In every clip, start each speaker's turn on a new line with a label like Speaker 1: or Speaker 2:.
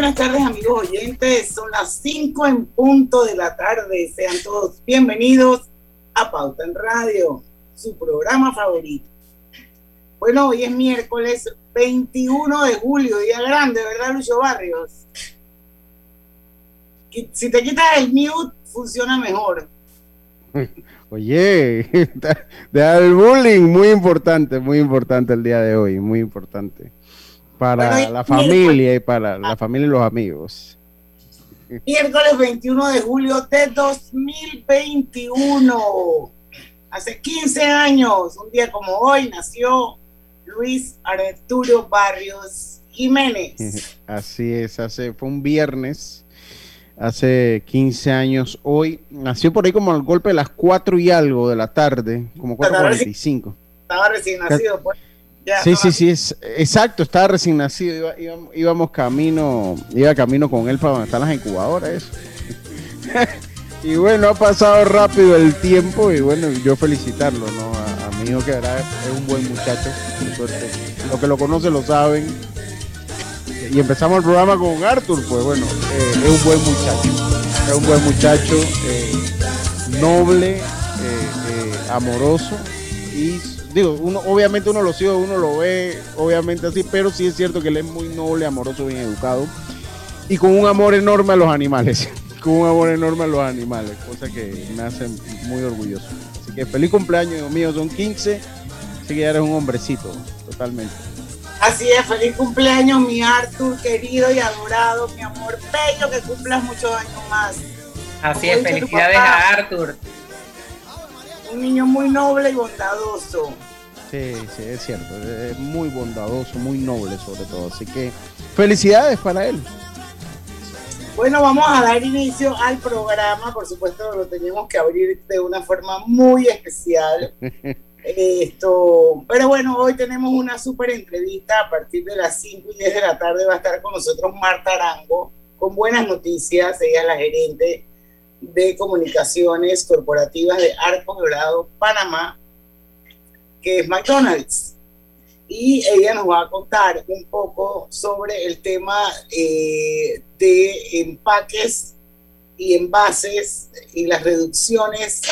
Speaker 1: buenas tardes amigos oyentes, son las 5 en punto de la tarde, sean todos bienvenidos a Pauta en Radio, su programa favorito. Bueno, hoy es miércoles 21 de julio, día grande, ¿verdad Lucho Barrios? Si te quitas el mute, funciona mejor.
Speaker 2: Oye, de el bullying, muy importante, muy importante el día de hoy, muy importante para la familia y para la familia y los amigos.
Speaker 1: Miércoles 21 de julio de 2021. Hace 15 años, un día como hoy, nació Luis Arturo Barrios Jiménez.
Speaker 2: Así es, hace, fue un viernes, hace 15 años hoy. Nació por ahí como al golpe de las 4 y algo de la tarde, como 4.45.
Speaker 1: Estaba recién nacido, pues
Speaker 2: sí, sí, sí, es, exacto, estaba recién nacido, íbamos, camino, iba camino con él para donde están las incubadoras. y bueno, ha pasado rápido el tiempo y bueno, yo felicitarlo, ¿no? A, mi hijo que era, es un buen muchacho, Los que lo conocen lo saben. Y empezamos el programa con Arthur, pues bueno, eh, es un buen muchacho, es un buen muchacho, eh, noble, eh, amoroso y digo, uno, obviamente uno lo sigue, uno lo ve, obviamente así, pero sí es cierto que él es muy noble, amoroso, bien educado y con un amor enorme a los animales, con un amor enorme a los animales, cosa que me hace muy orgulloso. Así que feliz cumpleaños, hijo mío, son 15, así que ya eres un hombrecito, totalmente.
Speaker 1: Así es, feliz cumpleaños, mi Arthur, querido y adorado, mi amor bello, que cumplas muchos años más.
Speaker 3: Así es, felicidades a Arthur
Speaker 1: un niño muy noble y bondadoso.
Speaker 2: Sí, sí, es cierto. Es muy bondadoso, muy noble sobre todo. Así que felicidades para él.
Speaker 1: Bueno, vamos a dar inicio al programa. Por supuesto, lo tenemos que abrir de una forma muy especial. Esto, pero bueno, hoy tenemos una súper entrevista a partir de las 5 y 10 de la tarde. Va a estar con nosotros Marta Arango con buenas noticias. Ella es la gerente de Comunicaciones Corporativas de Arco Dorado, Panamá, que es McDonald's. Y ella nos va a contar un poco sobre el tema eh, de empaques y envases y las reducciones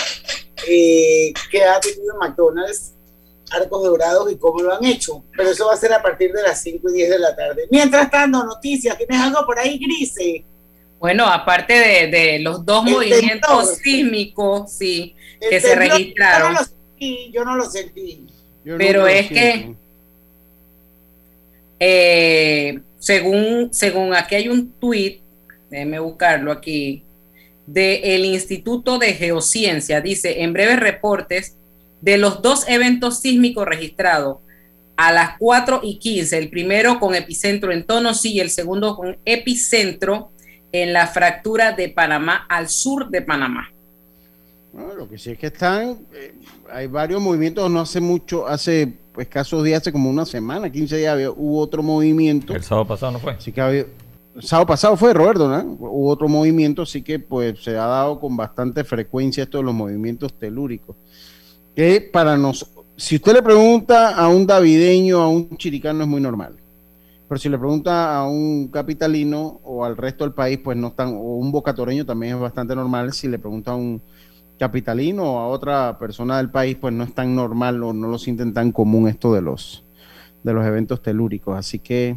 Speaker 1: eh, que ha tenido McDonald's Arcos Dorados y cómo lo han hecho. Pero eso va a ser a partir de las 5 y 10 de la tarde. Mientras tanto, noticias. ¿Tienes algo por ahí, Grise?
Speaker 3: Bueno, aparte de, los dos movimientos sísmicos, sí, que se registraron.
Speaker 1: Yo no lo sentí.
Speaker 3: pero es que, eh, según, según aquí hay un tuit, déjeme buscarlo aquí, del Instituto de Geociencia, dice, en breves reportes, de los dos eventos sísmicos registrados a las 4 y 15, el primero con epicentro en Tonosí y el segundo con epicentro en la fractura de Panamá al sur de Panamá.
Speaker 2: lo que sí es que están, eh, hay varios movimientos, no hace mucho, hace escasos días, hace como una semana, 15 días, hubo otro movimiento.
Speaker 4: El sábado pasado no fue.
Speaker 2: Sí que había, el sábado pasado fue, Roberto, ¿no? Hubo otro movimiento, así que pues se ha dado con bastante frecuencia esto de los movimientos telúricos. Que para nos, si usted le pregunta a un davideño, a un chiricano, es muy normal. Pero si le pregunta a un capitalino o al resto del país, pues no están, o un bocatoreño también es bastante normal. Si le pregunta a un capitalino o a otra persona del país, pues no es tan normal o no lo sienten tan común esto de los, de los eventos telúricos. Así que,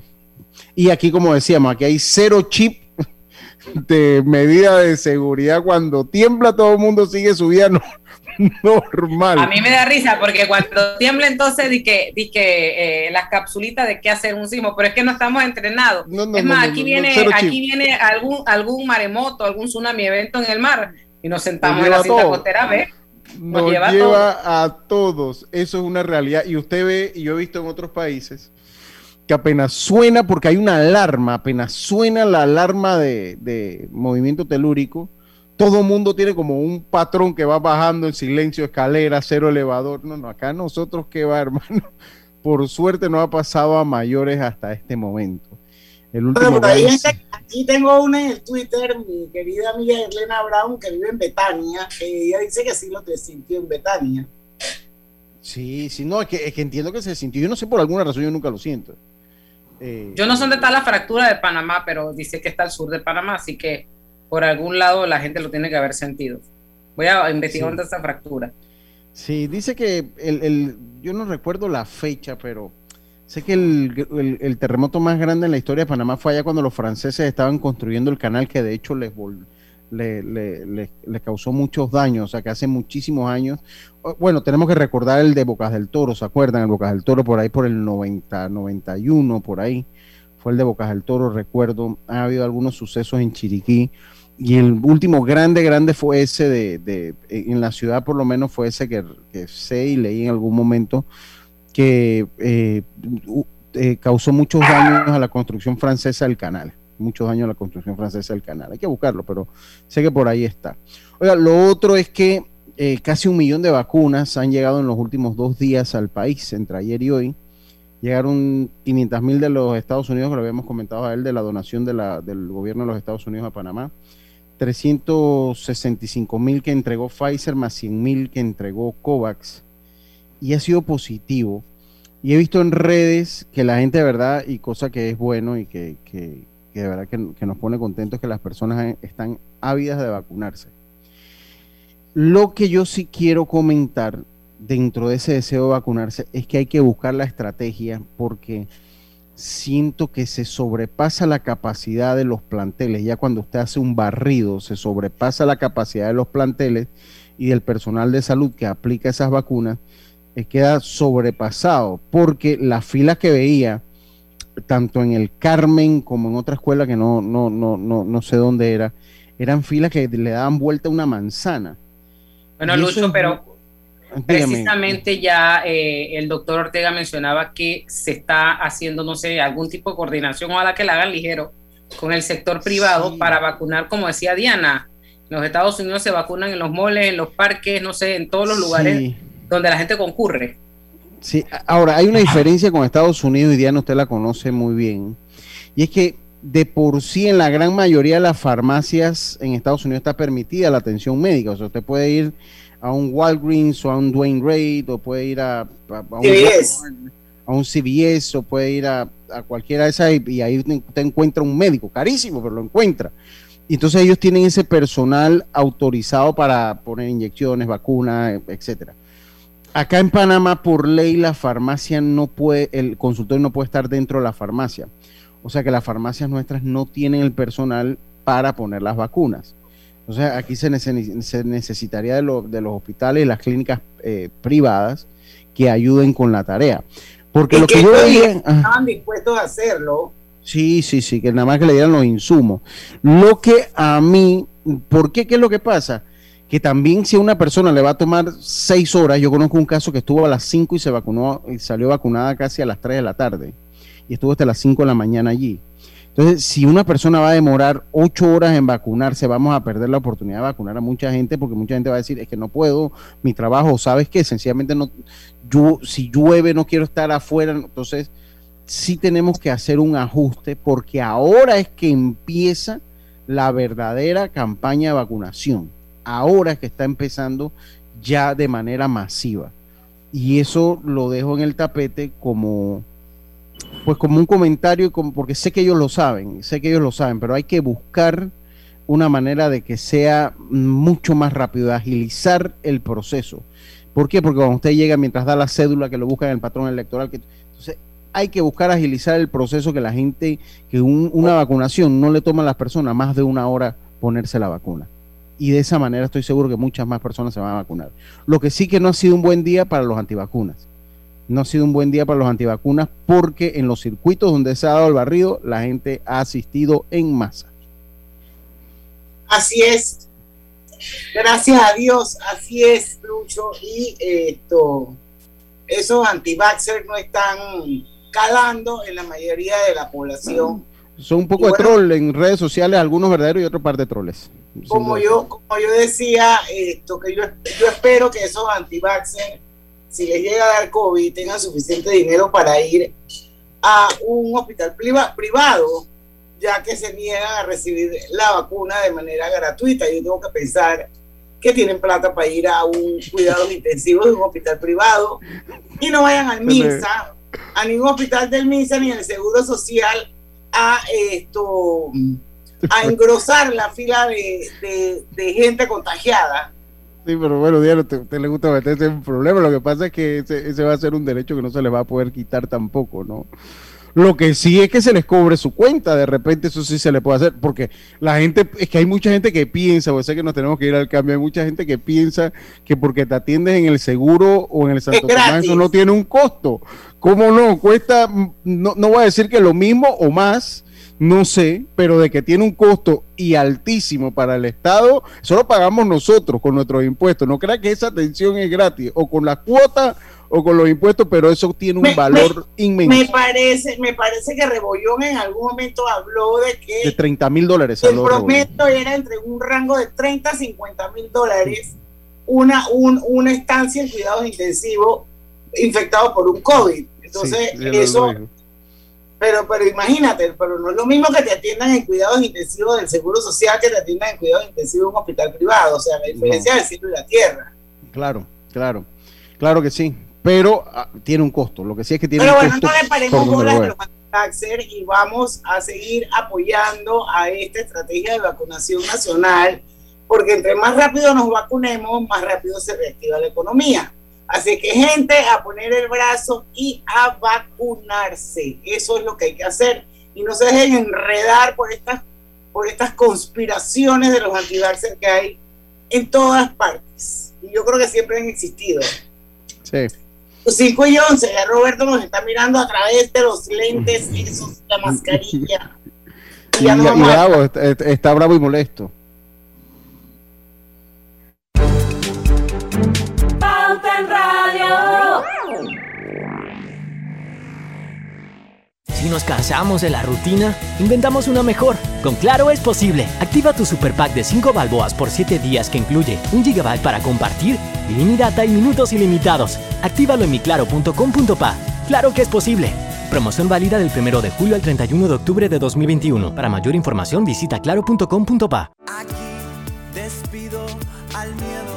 Speaker 2: y aquí como decíamos, aquí hay cero chip de medida de seguridad. Cuando tiembla todo el mundo sigue su vida.
Speaker 3: A mí me da risa porque cuando tiembla entonces di que, di que eh, las capsulitas de qué hacer un sismo, pero es que no estamos entrenados. es más, aquí viene, aquí viene algún, algún maremoto, algún tsunami evento en el mar y nos sentamos en la cinta costera a
Speaker 2: Nos, lleva, a todos. Eso es una realidad. Y usted ve, y yo he visto en otros países, que apenas suena, porque hay una alarma, apenas suena la alarma de, de movimiento telúrico, todo mundo tiene como un patrón que va bajando en silencio, escalera, cero elevador. No, no, acá nosotros que va, hermano. Por suerte no ha pasado a mayores hasta este momento.
Speaker 1: El último aquí tengo una en el Twitter, mi querida amiga Elena Brown, que vive en Betania, que ella dice que sí lo te sintió en Betania.
Speaker 2: Sí, sí, no, es que, es que entiendo que se sintió. Yo no sé por alguna razón, yo nunca lo siento.
Speaker 3: Eh, Yo no sé dónde está la fractura de Panamá, pero dice que está al sur de Panamá, así que por algún lado la gente lo tiene que haber sentido. Voy a investigar esa fractura.
Speaker 2: Sí, dice que el, yo no recuerdo la fecha, pero sé que el, terremoto más grande en la historia de Panamá fue allá cuando los franceses estaban construyendo el canal que de hecho les le, le, causó muchos daños, o sea que hace muchísimos años. Bueno, tenemos que recordar el de Bocas del Toro, ¿se acuerdan? El Bocas del Toro por ahí por el 90, 91, por ahí. Fue el de Bocas del Toro, recuerdo. Ha habido algunos sucesos en Chiriquí y el último grande, grande fue ese de, en la ciudad por lo menos fue ese que, sé y leí en algún momento que eh, eh, causó muchos daños a la construcción francesa del canal, muchos daños a la construcción francesa del canal. Hay que buscarlo, pero sé que por ahí está. Oiga, lo otro es que eh, casi un millón de vacunas han llegado en los últimos dos días al país, entre ayer y hoy. Llegaron 500 mil de los Estados Unidos, que lo habíamos comentado a él, de la donación de la, del gobierno de los Estados Unidos a Panamá. 365 mil que entregó Pfizer más 100 mil que entregó COVAX y ha sido positivo. Y he visto en redes que la gente de verdad, y cosa que es bueno y que, que, de verdad que, nos pone contentos, que las personas están ávidas de vacunarse. Lo que yo sí quiero comentar dentro de ese deseo de vacunarse es que hay que buscar la estrategia porque siento que se sobrepasa la capacidad de los planteles. Ya cuando usted hace un barrido, se sobrepasa la capacidad de los planteles y del personal de salud que aplica esas vacunas, eh, queda sobrepasado, porque las filas que veía, tanto en el Carmen como en otra escuela que no, no, no, no, no sé dónde era, eran filas que le daban vuelta a una manzana.
Speaker 3: Bueno, Lucho, pero Precisamente ya eh, el doctor Ortega mencionaba que se está haciendo, no sé, algún tipo de coordinación, ojalá que la hagan ligero, con el sector privado para vacunar, como decía Diana. En los Estados Unidos se vacunan en los moles, en los parques, no sé, en todos los lugares donde la gente concurre.
Speaker 2: Sí, ahora hay una diferencia con Estados Unidos y Diana usted la conoce muy bien, y es que de por sí en la gran mayoría de las farmacias en Estados Unidos está permitida la atención médica, o sea, usted puede ir a un Walgreens o a un Dwayne Reed o puede ir a, un, CVS o puede ir a, cualquiera de esas y, ahí usted encuentra un médico, carísimo, pero lo encuentra. Y entonces ellos tienen ese personal autorizado para poner inyecciones, vacunas, etcétera. Acá en Panamá, por ley, la farmacia no puede, el consultorio no puede estar dentro de la farmacia. O sea que las farmacias nuestras no tienen el personal para poner las vacunas. Entonces aquí se, necesitaría de, los hospitales y las clínicas eh, privadas que ayuden con la tarea. Porque lo que, yo
Speaker 1: Estaban dispuestos a hacerlo.
Speaker 2: Sí, sí, sí, que nada más que le dieran los insumos. Lo que a mí, ¿por qué? ¿Qué es lo que pasa? Que también si a una persona le va a tomar seis horas, yo conozco un caso que estuvo a las cinco y se vacunó y salió vacunada casi a las tres de la tarde y estuvo hasta las cinco de la mañana allí. Entonces, si una persona va a demorar ocho horas en vacunarse, vamos a perder la oportunidad de vacunar a mucha gente porque mucha gente va a decir, es que no puedo, mi trabajo, ¿sabes qué? Sencillamente no, yo, si llueve no quiero estar afuera, entonces sí tenemos que hacer un ajuste porque ahora es que empieza la verdadera campaña de vacunación. Ahora es que está empezando ya de manera masiva. Y eso lo dejo en el tapete como pues como un comentario, porque sé que ellos lo saben, sé que ellos lo saben, pero hay que buscar una manera de que sea mucho más rápido, de agilizar el proceso. ¿Por qué? Porque cuando usted llega mientras da la cédula que lo busca en el patrón electoral, entonces hay que buscar agilizar el proceso que la gente, que una vacunación no le toma a las personas más de una hora ponerse la vacuna. Y de esa manera estoy seguro que muchas más personas se van a vacunar. Lo que sí que no ha sido un buen día para los antivacunas no ha sido un buen día para los antivacunas porque en los circuitos donde se ha dado el barrido, la gente ha asistido en masa.
Speaker 1: Así es. Gracias a Dios, así es, Lucho. Y esto, esos antivaxxers no están calando en la mayoría de la población.
Speaker 2: Son un poco de troll en redes sociales, algunos verdaderos y otros par de troles.
Speaker 1: Como yo, como yo decía, esto que yo, yo espero que esos antivaxxers si les llega a dar COVID, tengan suficiente dinero para ir a un hospital privado, ya que se niegan a recibir la vacuna de manera gratuita. Yo tengo que pensar que tienen plata para ir a un cuidado intensivo de un hospital privado y no vayan al MINSA a ningún hospital del MISA ni el Seguro Social a esto a engrosar la fila de, gente contagiada.
Speaker 2: Sí, pero bueno, Diana, te, te, le gusta meterse en un problema. Lo que pasa es que ese, ese, va a ser un derecho que no se le va a poder quitar tampoco, ¿no? Lo que sí es que se les cobre su cuenta, de repente eso sí se le puede hacer, porque la gente, es que hay mucha gente que piensa, o sea que nos tenemos que ir al cambio, hay mucha gente que piensa que porque te atiendes en el seguro o en el Santo Tomás eso no tiene un costo. ¿Cómo no? Cuesta, no, no voy a decir que lo mismo o más, no sé, pero de que tiene un costo y altísimo para el Estado, solo pagamos nosotros con nuestros impuestos. No crea que esa atención es gratis, o con la cuota o con los impuestos, pero eso tiene un valor inmenso.
Speaker 1: Me parece, me parece que Rebollón en algún momento habló de que...
Speaker 2: De 30 mil dólares.
Speaker 1: El promedio era entre un rango de 30 a 50 mil dólares una, una estancia en cuidados intensivos infectado por un COVID. Entonces, eso... Pero, pero imagínate, pero no es lo mismo que te atiendan en cuidados intensivos del Seguro Social que te atiendan en cuidados intensivos en un hospital privado. O sea, la diferencia es el cielo y la tierra.
Speaker 2: Claro, claro. Claro que sí pero ah, tiene un costo. Lo que sí es que tiene
Speaker 1: pero
Speaker 2: un
Speaker 1: bueno, costo. Pero bueno, no le paremos los y vamos a seguir apoyando a esta estrategia de vacunación nacional, porque entre más rápido nos vacunemos, más rápido se reactiva la economía. Así que gente, a poner el brazo y a vacunarse. Eso es lo que hay que hacer. Y no se dejen enredar por estas, por estas conspiraciones de los anti que hay en todas partes. Y yo creo que siempre han existido.
Speaker 2: Sí.
Speaker 1: 5 y 11, ya Roberto nos está mirando a través de los lentes, esos, la mascarilla.
Speaker 2: Y, ya bravo, está, bravo y molesto.
Speaker 4: Si nos cansamos de la rutina, inventamos una mejor. Con Claro es posible. Activa tu super pack de 5 balboas por 7 días que incluye 1 GB para compartir, ilimitada y minutos ilimitados. Actívalo en miclaro.com.pa. Claro que es posible. Promoción válida del 1 de julio al 31 de octubre de 2021. Para mayor información visita claro.com.pa.
Speaker 5: Aquí despido al miedo.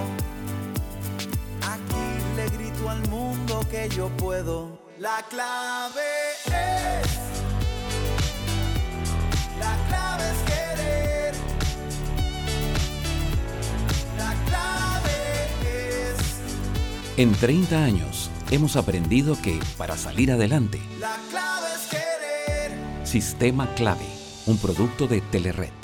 Speaker 5: Aquí le grito al mundo que yo puedo. La clave
Speaker 6: En 30 años hemos aprendido que para salir adelante,
Speaker 5: la clave es querer.
Speaker 6: Sistema Clave, un producto de Telered.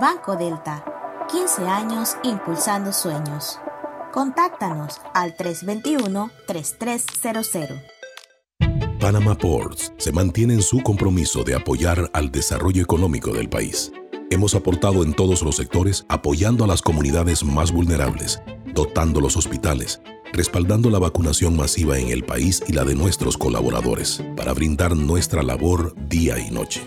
Speaker 7: Banco Delta, 15 años impulsando sueños. Contáctanos al 321-3300.
Speaker 8: Panama Ports se mantiene en su compromiso de apoyar al desarrollo económico del país. Hemos aportado en todos los sectores apoyando a las comunidades más vulnerables, dotando los hospitales, respaldando la vacunación masiva en el país y la de nuestros colaboradores, para brindar nuestra labor día y noche.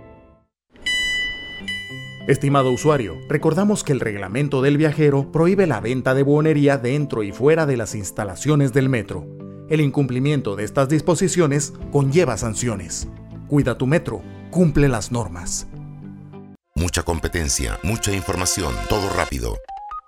Speaker 9: Estimado usuario, recordamos que el reglamento del viajero prohíbe la venta de buonería dentro y fuera de las instalaciones del metro. El incumplimiento de estas disposiciones conlleva sanciones. Cuida tu metro, cumple las normas.
Speaker 10: Mucha competencia, mucha información, todo rápido.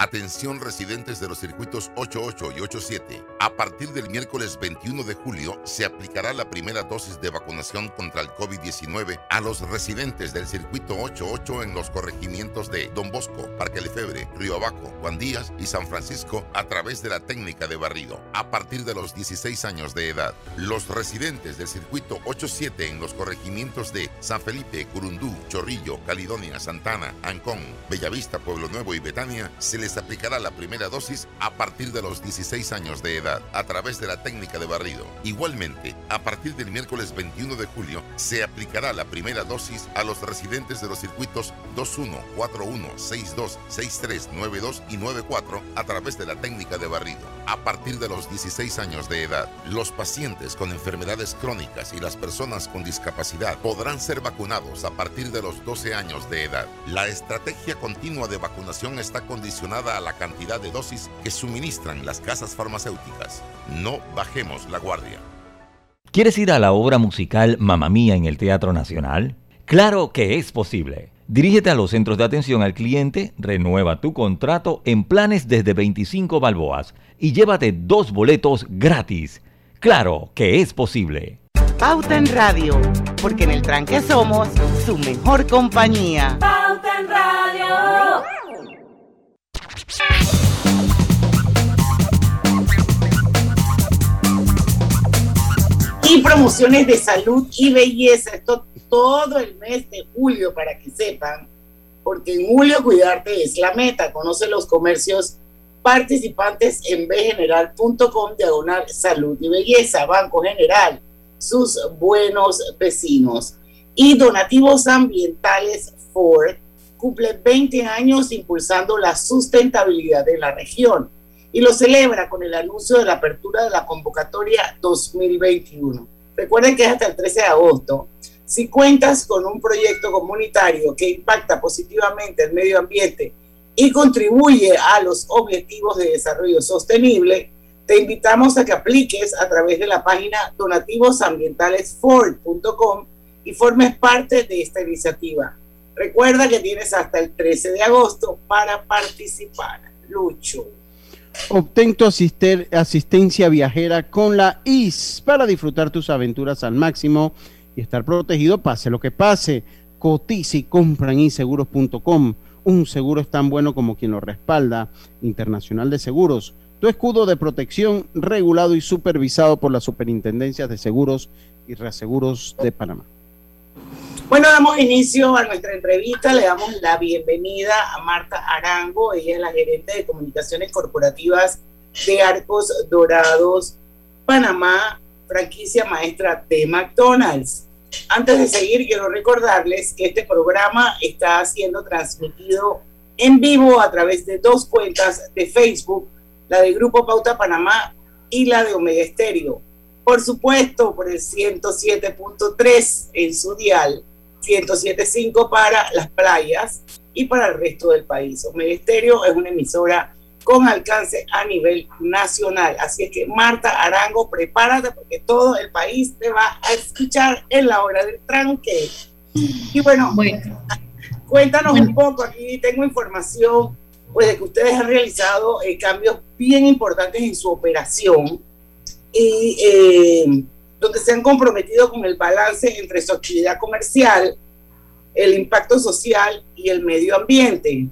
Speaker 10: Atención residentes de los circuitos 88 y 87. A partir del miércoles 21 de julio se aplicará la primera dosis de vacunación contra el COVID-19 a los residentes del circuito 88 en los corregimientos de Don Bosco, Parque Lefebre, Río Abajo, Juan Díaz y San Francisco a través de la técnica de barrido. A partir de los 16 años de edad, los residentes del circuito 87 en los corregimientos de San Felipe, Curundú, Chorrillo, Caledonia, Santana, Ancón, Bellavista, Pueblo Nuevo y Betania se les aplicará la primera dosis a partir de los 16 años de edad a través de la técnica de barrido. Igualmente, a partir del miércoles 21 de julio se aplicará la primera dosis a los residentes de los circuitos 21, 41, 62, 63, 92 y 94 a través de la técnica de barrido. A partir de los 16 años de edad, los pacientes con enfermedades crónicas y las personas con discapacidad podrán ser vacunados a partir de los 12 años de edad. La estrategia continua de vacunación está condicionada a la cantidad de dosis que suministran las casas farmacéuticas. No bajemos la guardia.
Speaker 11: ¿Quieres ir a la obra musical Mamma Mía en el Teatro Nacional? Claro que es posible. Dirígete a los centros de atención al cliente, renueva tu contrato en planes desde 25 balboas y llévate dos boletos gratis. Claro que es posible.
Speaker 12: Pauta en Radio, porque en el tranque somos su mejor compañía.
Speaker 13: Pauta en Radio.
Speaker 1: Y promociones de salud y belleza. Esto todo el mes de julio para que sepan, porque en julio cuidarte es la meta. Conoce los comercios participantes en bgeneral.com diagonal salud y belleza, Banco General, sus buenos vecinos. Y donativos ambientales Ford cumple 20 años impulsando la sustentabilidad de la región y lo celebra con el anuncio de la apertura de la convocatoria 2021. Recuerden que es hasta el 13 de agosto. Si cuentas con un proyecto comunitario que impacta positivamente el medio ambiente y contribuye a los objetivos de desarrollo sostenible, te invitamos a que apliques a través de la página donativosambientalesford.com y formes parte de esta iniciativa. Recuerda que tienes hasta el 13 de agosto para participar. Lucho.
Speaker 2: Obtén tu asistencia viajera con la IS para disfrutar tus aventuras al máximo y estar protegido pase lo que pase. Cotiza y compra en inseguros.com. Un seguro es tan bueno como quien lo respalda. Internacional de Seguros. Tu escudo de protección regulado y supervisado por las superintendencias de seguros y reaseguros de Panamá.
Speaker 1: Bueno, damos inicio a nuestra entrevista. Le damos la bienvenida a Marta Arango. Ella es la gerente de comunicaciones corporativas de Arcos Dorados, Panamá, franquicia maestra de McDonald's. Antes de seguir, quiero recordarles que este programa está siendo transmitido en vivo a través de dos cuentas de Facebook, la de Grupo Pauta Panamá y la de Omega Estéreo. Por supuesto, por el 107.3 en su dial 107.5 para las playas y para el resto del país. Omega Estéreo es una emisora con alcance a nivel nacional. Así es que Marta Arango, prepárate porque todo el país te va a escuchar en la hora del tranque. Y bueno, cuéntanos un poco, aquí tengo información pues de que ustedes han realizado eh, cambios bien importantes en su operación y eh, donde se han comprometido con el balance entre su actividad comercial, el impacto social y el medio ambiente.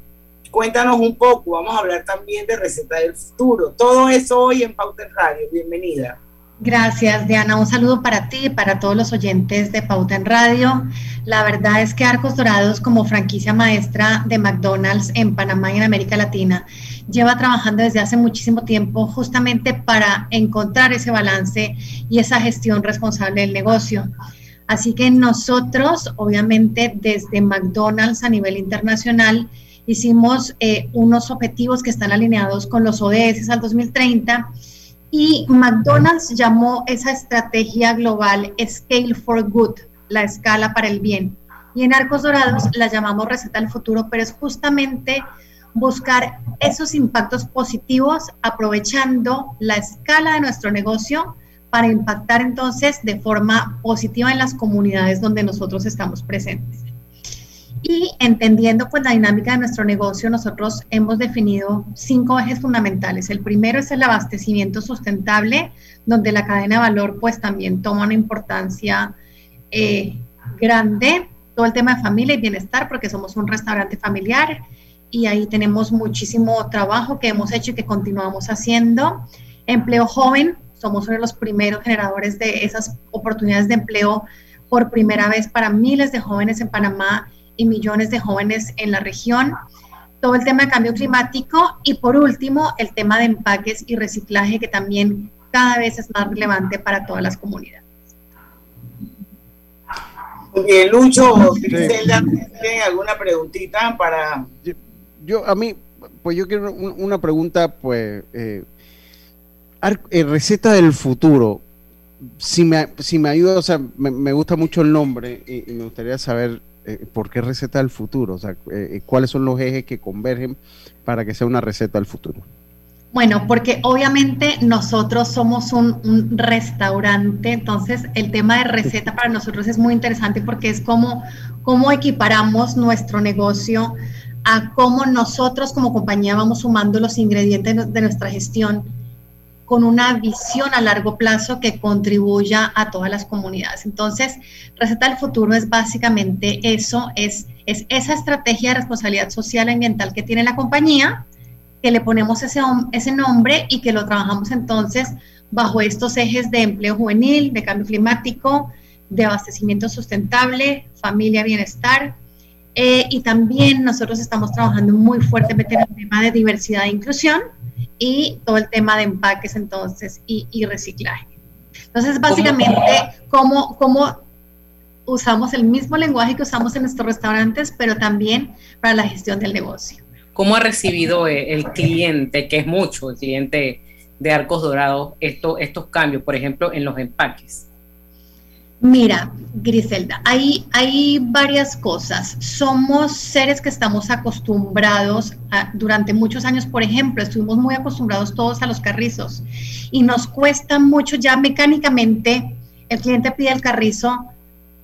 Speaker 1: Cuéntanos un poco, vamos a hablar también de Receta del Futuro. Todo eso hoy en Pauta en Radio. Bienvenida.
Speaker 14: Gracias, Diana. Un saludo para ti y para todos los oyentes de Pauta en Radio. La verdad es que Arcos Dorados, como franquicia maestra de McDonald's en Panamá y en América Latina, lleva trabajando desde hace muchísimo tiempo justamente para encontrar ese balance y esa gestión responsable del negocio. Así que nosotros, obviamente, desde McDonald's a nivel internacional, hicimos eh, unos objetivos que están alineados con los ODS al 2030 y McDonald's llamó esa estrategia global Scale for Good, la escala para el bien. Y en Arcos Dorados la llamamos Receta del Futuro, pero es justamente buscar esos impactos positivos aprovechando la escala de nuestro negocio para impactar entonces de forma positiva en las comunidades donde nosotros estamos presentes. Y entendiendo pues la dinámica de nuestro negocio, nosotros hemos definido cinco ejes fundamentales. El primero es el abastecimiento sustentable, donde la cadena de valor pues también toma una importancia eh, grande. Todo el tema de familia y bienestar, porque somos un restaurante familiar y ahí tenemos muchísimo trabajo que hemos hecho y que continuamos haciendo. Empleo joven, somos uno de los primeros generadores de esas oportunidades de empleo por primera vez para miles de jóvenes en Panamá y millones de jóvenes en la región. Todo el tema de cambio climático y por último el tema de empaques y reciclaje que también cada vez es más relevante para todas las comunidades.
Speaker 1: Bien, Lucho, ¿tienen alguna preguntita para...?
Speaker 2: Yo, a mí, pues yo quiero una pregunta, pues, eh, eh, receta del futuro. Si me, si me ayuda, o sea, me, gusta mucho el nombre y, me gustaría saber eh, por qué receta del futuro, o sea, cuáles son los ejes que convergen para que sea una receta del futuro.
Speaker 14: Bueno, porque obviamente nosotros somos un, restaurante, entonces el tema de receta para nosotros es muy interesante porque es como cómo equiparamos nuestro negocio a cómo nosotros como compañía vamos sumando los ingredientes de nuestra gestión con una visión a largo plazo que contribuya a todas las comunidades. Entonces, Receta del Futuro es básicamente eso, es, es esa estrategia de responsabilidad social ambiental que tiene la compañía, que le ponemos ese, ese nombre y que lo trabajamos entonces bajo estos ejes de empleo juvenil, de cambio climático, de abastecimiento sustentable, familia, bienestar. Eh, y también nosotros estamos trabajando muy fuertemente en el tema de diversidad e inclusión y todo el tema de empaques entonces y, y reciclaje. Entonces, básicamente, ¿cómo, cómo usamos el mismo lenguaje que usamos en nuestros restaurantes, pero también para la gestión del negocio.
Speaker 3: ¿Cómo ha recibido eh, el cliente, que es mucho, el cliente de Arcos Dorados, estos cambios, por ejemplo, en los empaques?
Speaker 14: Mira, Griselda, hay, hay varias cosas. Somos seres que estamos acostumbrados durante muchos años, por ejemplo, estuvimos muy acostumbrados todos a los carrizos y nos cuesta mucho ya mecánicamente, el cliente pide el carrizo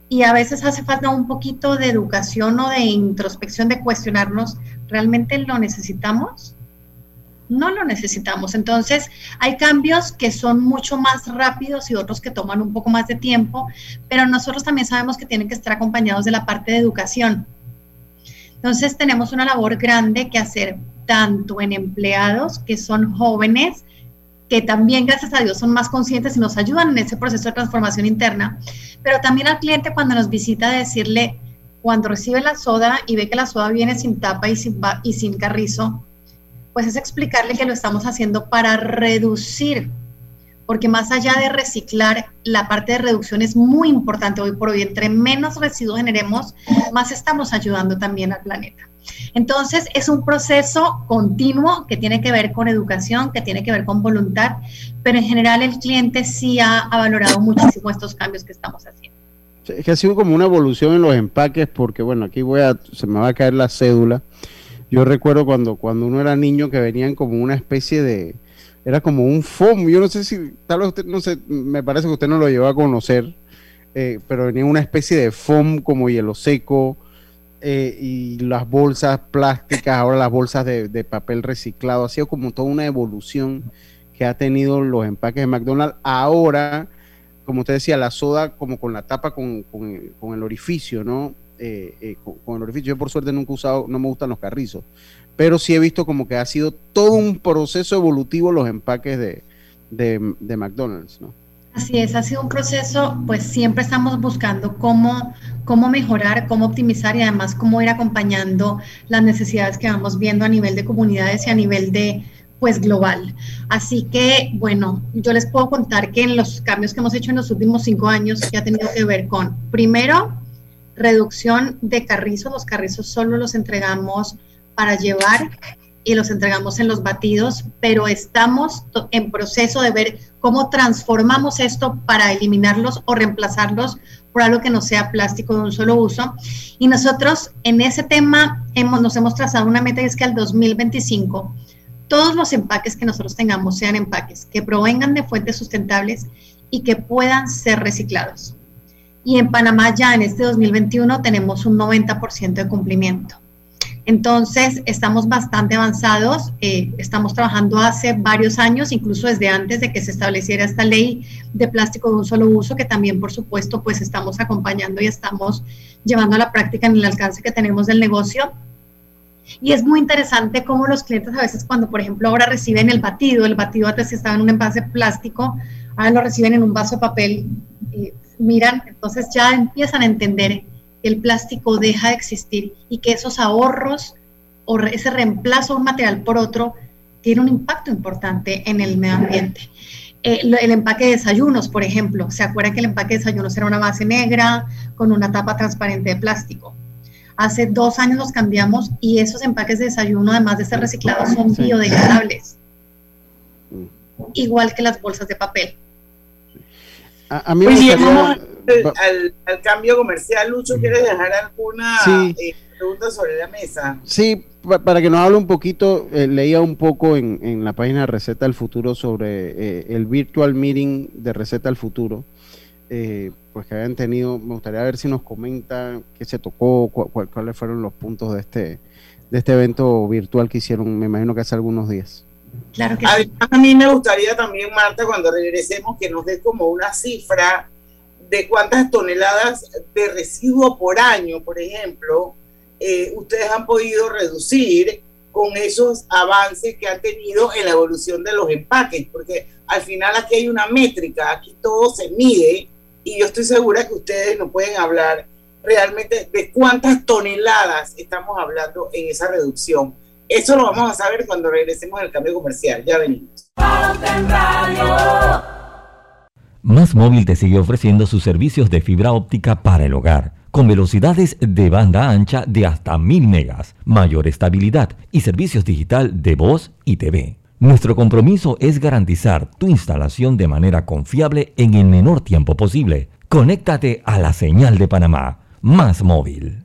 Speaker 14: y a veces hace falta un poquito de educación o de introspección de cuestionarnos ¿realmente lo necesitamos? No lo necesitamos. Entonces, hay cambios que son mucho más rápidos y otros que toman un poco más de tiempo, pero nosotros también sabemos que tienen que estar acompañados de la parte de educación. Entonces, tenemos una labor grande que hacer tanto en empleados que son jóvenes, que también, gracias a Dios, son más conscientes y nos ayudan en ese proceso de transformación interna, pero también al cliente cuando nos visita decirle, cuando recibe la soda y ve que la soda viene sin tapa y sin, y sin carrizo, pues es explicarle que lo estamos haciendo para reducir, porque más allá de reciclar, la parte de reducción es muy importante hoy por hoy. Entre menos residuos generemos, más estamos ayudando también al planeta. Entonces, es un proceso continuo que tiene que ver con educación, que tiene que ver con voluntad, pero en general el cliente sí ha valorado muchísimo estos cambios que estamos haciendo.
Speaker 2: Es que ha sido como una evolución en los empaques, porque bueno, aquí voy a, se me va a caer la cédula. Yo recuerdo cuando, cuando uno era niño que venían como una especie de, era como un foam, yo no sé si, tal vez usted, no sé, me parece que usted no lo llevó a conocer, eh, pero venía una especie de foam como hielo seco eh, y las bolsas plásticas, ahora las bolsas de, de papel reciclado, ha sido como toda una evolución que ha tenido los empaques de McDonald's. Ahora como usted decía, la soda como con la tapa con, el orificio, ¿no? Eh, eh, con, el orificio. Yo por suerte nunca he usado, no me gustan los carrizos, pero sí he visto como que ha sido todo un proceso evolutivo los empaques de, de, McDonald's, ¿no?
Speaker 14: Así es, ha sido un proceso, pues siempre estamos buscando cómo, cómo mejorar, cómo optimizar y además cómo ir acompañando las necesidades que vamos viendo a nivel de comunidades y a nivel de, pues global. Así que, bueno, yo les puedo contar que en los cambios que hemos hecho en los últimos cinco años que ha tenido que ver con, primero, reducción de carrizos. Los carrizos solo los entregamos para llevar y los entregamos en los batidos, pero estamos en proceso de ver cómo transformamos esto para eliminarlos o reemplazarlos por algo que no sea plástico de un solo uso. Y nosotros en ese tema hemos, nos hemos trazado una meta y es que al 2025 todos los empaques que nosotros tengamos sean empaques que provengan de fuentes sustentables y que puedan ser reciclados. Y en Panamá ya en este 2021 tenemos un 90% de cumplimiento. Entonces, estamos bastante avanzados, eh, estamos trabajando hace varios años, incluso desde antes de que se estableciera esta ley de plástico de un solo uso, que también, por supuesto, pues estamos acompañando y estamos llevando a la práctica en el alcance que tenemos del negocio. Y es muy interesante cómo los clientes a veces cuando, por ejemplo, ahora reciben el batido, el batido antes estaba en un envase plástico, ahora lo reciben en un vaso de papel, eh, miran, entonces ya empiezan a entender el plástico deja de existir y que esos ahorros o ese reemplazo de un material por otro tiene un impacto importante en el medio ambiente. Eh, el empaque de desayunos, por ejemplo, ¿se acuerda que el empaque de desayunos era una base negra con una tapa transparente de plástico? Hace dos años los cambiamos y esos empaques de desayuno, además de ser reciclados, son biodegradables, igual que las bolsas de papel.
Speaker 1: A, mí me gustaría al, cambio comercial, Lucho, ¿quieres dejar alguna eh, pregunta sobre la mesa?
Speaker 2: Sí, para que nos hable un poquito, eh, leía un poco en, la página Receta del Futuro sobre eh, el virtual meeting de Receta del Futuro. pues que habían tenido, me gustaría ver si nos comenta qué se tocó, cuáles fueron los puntos de este, de este evento virtual que hicieron, me imagino que hace algunos días.
Speaker 1: Claro que a, a mí me gustaría también, Marta, cuando regresemos, que nos dé como una cifra de cuántas toneladas de residuo por año, por ejemplo, eh, ustedes han podido reducir con esos avances que han tenido en la evolución de los empaques, porque al final aquí hay una métrica, aquí todo se mide y yo estoy segura que ustedes nos pueden hablar realmente de cuántas toneladas estamos hablando en esa reducción. Eso lo vamos a saber cuando regresemos al cambio comercial. Ya venimos.
Speaker 11: Más Móvil te sigue ofreciendo sus servicios de fibra óptica para el hogar, con velocidades de banda ancha de hasta 1000 megas, mayor estabilidad y servicios digital de voz y TV. Nuestro compromiso es garantizar tu instalación de manera confiable en el menor tiempo posible. Conéctate a la señal de Panamá. Más móvil.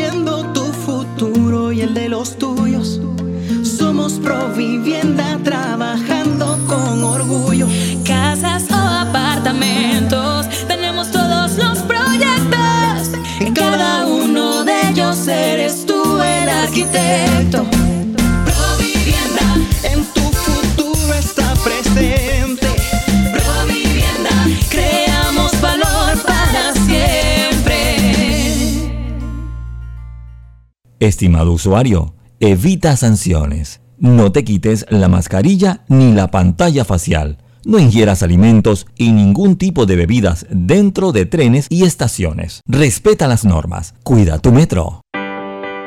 Speaker 15: Provivienda, En tu futuro está presente.
Speaker 16: Provivienda, creamos valor para siempre.
Speaker 11: Estimado usuario, evita sanciones. No te quites la mascarilla ni la pantalla facial. No ingieras alimentos y ningún tipo de bebidas dentro de trenes y estaciones. Respeta las normas. Cuida tu metro.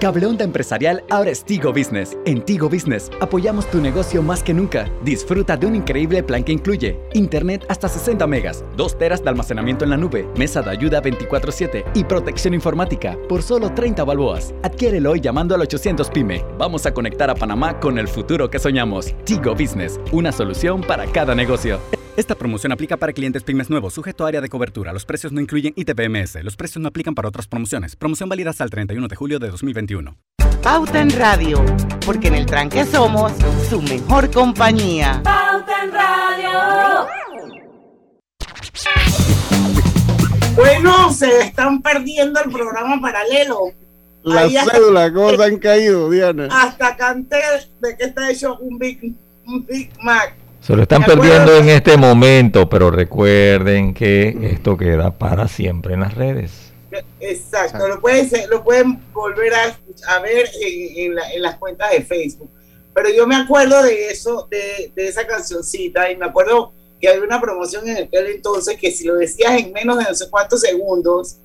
Speaker 17: Cableonda Empresarial ahora es Tigo Business. En Tigo Business apoyamos tu negocio más que nunca. Disfruta de un increíble plan que incluye Internet hasta 60 megas, 2 teras de almacenamiento en la nube, mesa de ayuda 24/7 y protección informática por solo 30 balboas. Adquiérelo hoy llamando al 800 PYME. Vamos a conectar a Panamá con el futuro que soñamos. Tigo Business, una solución para cada negocio. Esta promoción aplica para clientes pymes nuevos, sujeto a área de cobertura. Los precios no incluyen ITPMS. Los precios no aplican para otras promociones. Promoción válida hasta el 31 de julio de 2021.
Speaker 12: Pauta en Radio, porque en el tranque somos su mejor compañía.
Speaker 13: Pauta en Radio.
Speaker 1: Bueno, se están perdiendo el programa paralelo.
Speaker 2: Las cédulas, ¿cómo se han caído, Diana?
Speaker 1: Hasta canté de que está hecho un Big, un Big Mac.
Speaker 11: Se lo están perdiendo en este momento, pero recuerden que esto queda para siempre en las redes.
Speaker 1: Exacto, lo pueden, lo pueden volver a, a ver en, en la- en las cuentas de Facebook. Pero yo me acuerdo de eso, de, de esa cancioncita, y me acuerdo que había una promoción en aquel entonces que si lo decías en menos de no sé cuántos segundos,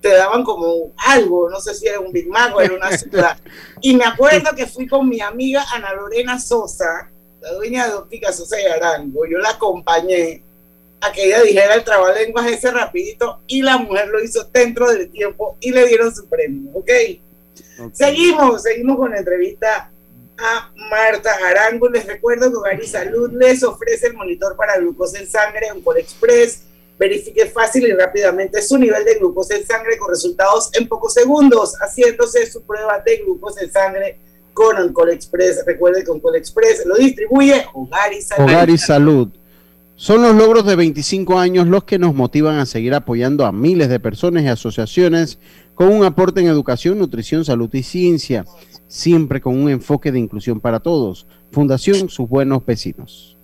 Speaker 1: te daban como algo, no sé si era un Big Mac o era una ciudad. Y me acuerdo que fui con mi amiga Ana Lorena Sosa, la dueña de Óptica Sosa de Arango, yo la acompañé a que ella dijera el trabalenguas ese rapidito y la mujer lo hizo dentro del tiempo y le dieron su premio, ¿ok? Seguimos, seguimos con la entrevista a Marta Arango. Les recuerdo que Hogar y Salud les ofrece el monitor para glucosa en sangre Oncol Express. Verifique fácil y rápidamente su nivel de glucosa en sangre con resultados en pocos segundos, haciéndose su prueba de glucosa en sangre con Oncol Express. Recuerde que Oncol Express lo distribuye Hogar y Salud.
Speaker 2: Hogar y salud. Son los logros de 25 años los que nos motivan a seguir apoyando a miles de personas y asociaciones con un aporte en educación, nutrición, salud y ciencia, siempre con un enfoque de inclusión para todos. Fundación Sus Buenos Vecinos.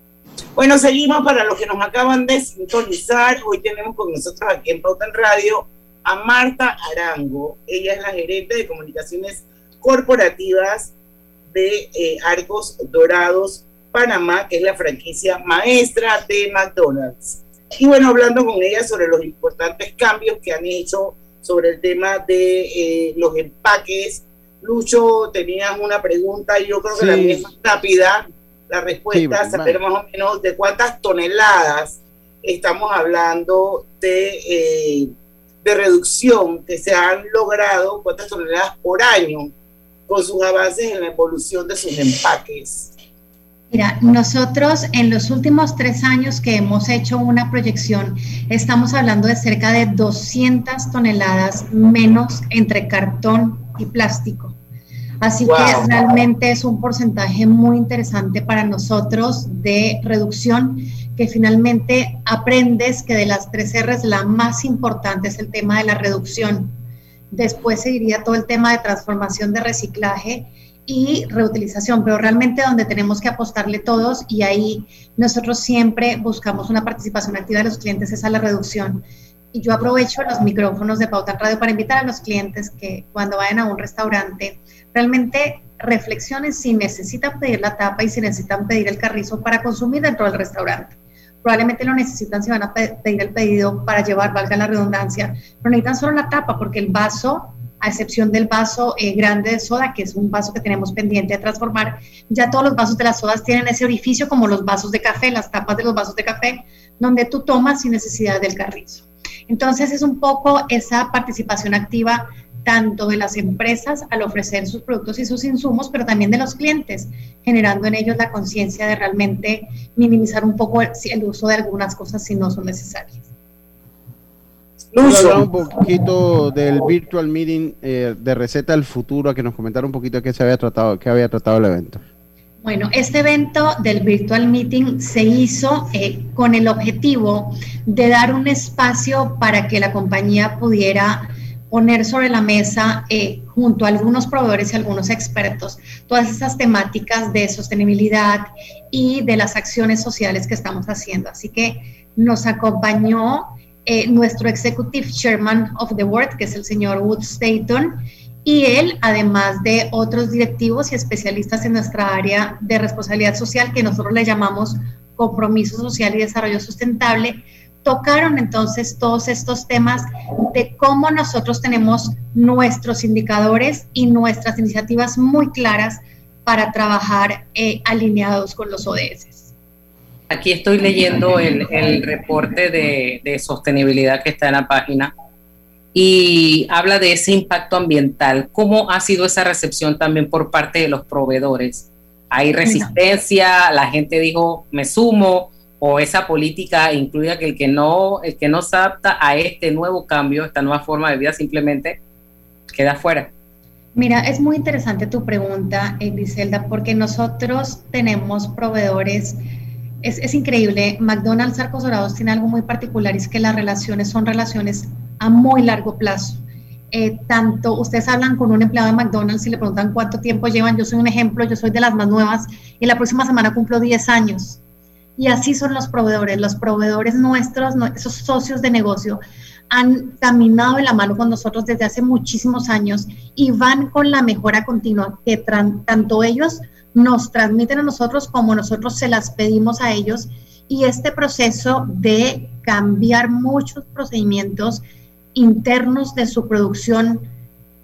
Speaker 1: Bueno, seguimos para los que nos acaban de sintonizar. Hoy tenemos con nosotros aquí en Pauta en Radio a Marta Arango. Ella es la gerente de comunicaciones corporativas de eh, Arcos Dorados Panamá, que es la franquicia maestra de McDonald's. Y bueno, hablando con ella sobre los importantes cambios que han hecho sobre el tema de eh, los empaques. Lucho, tenías una pregunta, y yo creo que la mía es más rápida. La respuesta,
Speaker 2: Sí,
Speaker 1: saber más o menos de cuántas toneladas estamos hablando de, eh, de reducción que se han logrado, cuántas toneladas por año, con sus avances en la evolución de sus empaques.
Speaker 14: Mira, nosotros en los últimos tres años que hemos hecho una proyección, estamos hablando de cerca de 200 toneladas menos entre cartón y plástico. Así
Speaker 18: Wow.
Speaker 14: que realmente es un porcentaje muy interesante para nosotros de reducción, que finalmente aprendes que de las tres R's la más importante es el tema de la reducción. Después seguiría todo el tema de transformación de reciclaje y reutilización, pero realmente donde tenemos que apostarle todos y ahí nosotros siempre buscamos una participación activa de los clientes es a la reducción. Y yo aprovecho los micrófonos de Pauta Radio para invitar a los clientes que cuando vayan a un restaurante realmente reflexionen si necesitan pedir la tapa y si necesitan pedir el carrizo para consumir dentro del restaurante. Probablemente lo necesitan si van a pe- pedir el pedido para llevar, valga la redundancia, pero necesitan solo la tapa porque el vaso a excepción del vaso eh, grande de soda, que es un vaso que tenemos pendiente de transformar, ya todos los vasos de las sodas tienen ese orificio como los vasos de café, las tapas de los vasos de café, donde tú tomas sin necesidad del carrizo. Entonces es un poco esa participación activa tanto de las empresas al ofrecer sus productos y sus insumos, pero también de los clientes, generando en ellos la conciencia de realmente minimizar un poco el, el uso de algunas cosas si no son necesarias.
Speaker 2: Hablar un poquito del virtual meeting eh, de receta del futuro, a que nos comentara un poquito de qué se había tratado, qué había tratado el evento.
Speaker 14: Bueno, este evento del Virtual Meeting se hizo eh, con el objetivo de dar un espacio para que la compañía pudiera poner sobre la mesa, eh, junto a algunos proveedores y algunos expertos, todas esas temáticas de sostenibilidad y de las acciones sociales que estamos haciendo. Así que nos acompañó eh, nuestro Executive Chairman of the Board, que es el señor Wood Staton, y él, además de otros directivos y especialistas en nuestra área de responsabilidad social, que nosotros le llamamos compromiso social y desarrollo sustentable, tocaron entonces todos estos temas de cómo nosotros tenemos nuestros indicadores y nuestras iniciativas muy claras para trabajar eh, alineados con los ODS.
Speaker 3: Aquí estoy leyendo el, el reporte de, de, sostenibilidad que está en la página y habla de ese impacto ambiental. ¿Cómo ha sido esa recepción también por parte de los proveedores? ¿Hay resistencia? ¿La gente dijo, me sumo? ¿O esa política incluye que el que no, el que no se adapta a este nuevo cambio, esta nueva forma de vida, simplemente queda fuera?
Speaker 14: Mira, es muy interesante tu pregunta, Griselda, porque nosotros tenemos proveedores es, es, increíble. McDonald's Arcos Dorados tiene algo muy particular, es que las relaciones son relaciones a muy largo plazo. Eh, tanto ustedes hablan con un empleado de McDonald's y le preguntan cuánto tiempo llevan. Yo soy un ejemplo, yo soy de las más nuevas y la próxima semana cumplo 10 años. Y así son los proveedores. Los proveedores nuestros, esos socios de negocio, han caminado de la mano con nosotros desde hace muchísimos años y van con la mejora continua que tanto ellos nos transmiten a nosotros como nosotros se las pedimos a ellos. Y este proceso de cambiar muchos procedimientos internos de su producción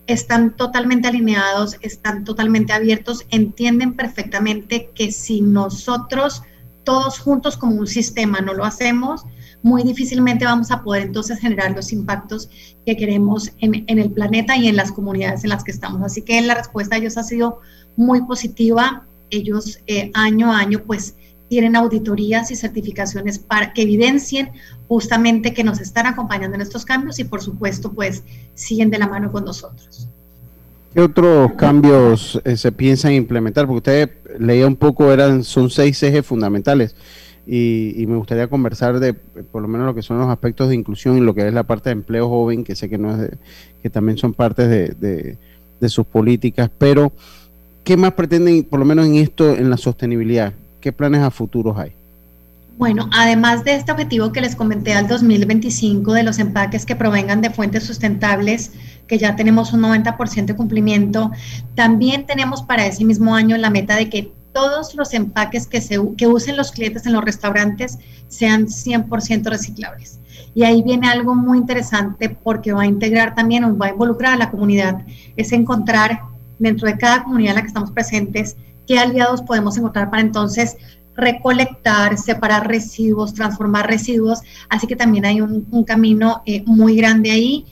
Speaker 14: están totalmente alineados, están totalmente abiertos, entienden perfectamente que si nosotros todos juntos como un sistema no lo hacemos, muy difícilmente vamos a poder entonces generar los impactos que queremos en, el planeta y en las comunidades en las que estamos. Así que la respuesta de ellos ha sido muy positiva. Ellos eh, año a año pues tienen auditorías y certificaciones para que evidencien justamente que nos están acompañando en estos cambios y por supuesto pues siguen de la mano con nosotros.
Speaker 2: ¿Qué otros cambios eh, se piensan implementar? Porque usted leía un poco, eran, son seis ejes fundamentales y, y, me gustaría conversar de por lo menos lo que son los aspectos de inclusión y lo que es la parte de empleo joven, que sé que no es de, que también son partes de, de, de sus políticas, pero ¿qué más pretenden, por lo menos en esto, en la sostenibilidad? ¿Qué planes a futuros hay?
Speaker 14: Bueno, además de este objetivo que les comenté al 2025 de los empaques que provengan de fuentes sustentables, que ya tenemos un 90% de cumplimiento, también tenemos para ese mismo año la meta de que todos los empaques que, se, que usen los clientes en los restaurantes sean 100% reciclables. Y ahí viene algo muy interesante porque va a integrar también, o va a involucrar a la comunidad, es encontrar dentro de cada comunidad en la que estamos presentes qué aliados podemos encontrar para entonces recolectar, separar residuos, transformar residuos. Así que también hay un, un camino eh, muy grande ahí.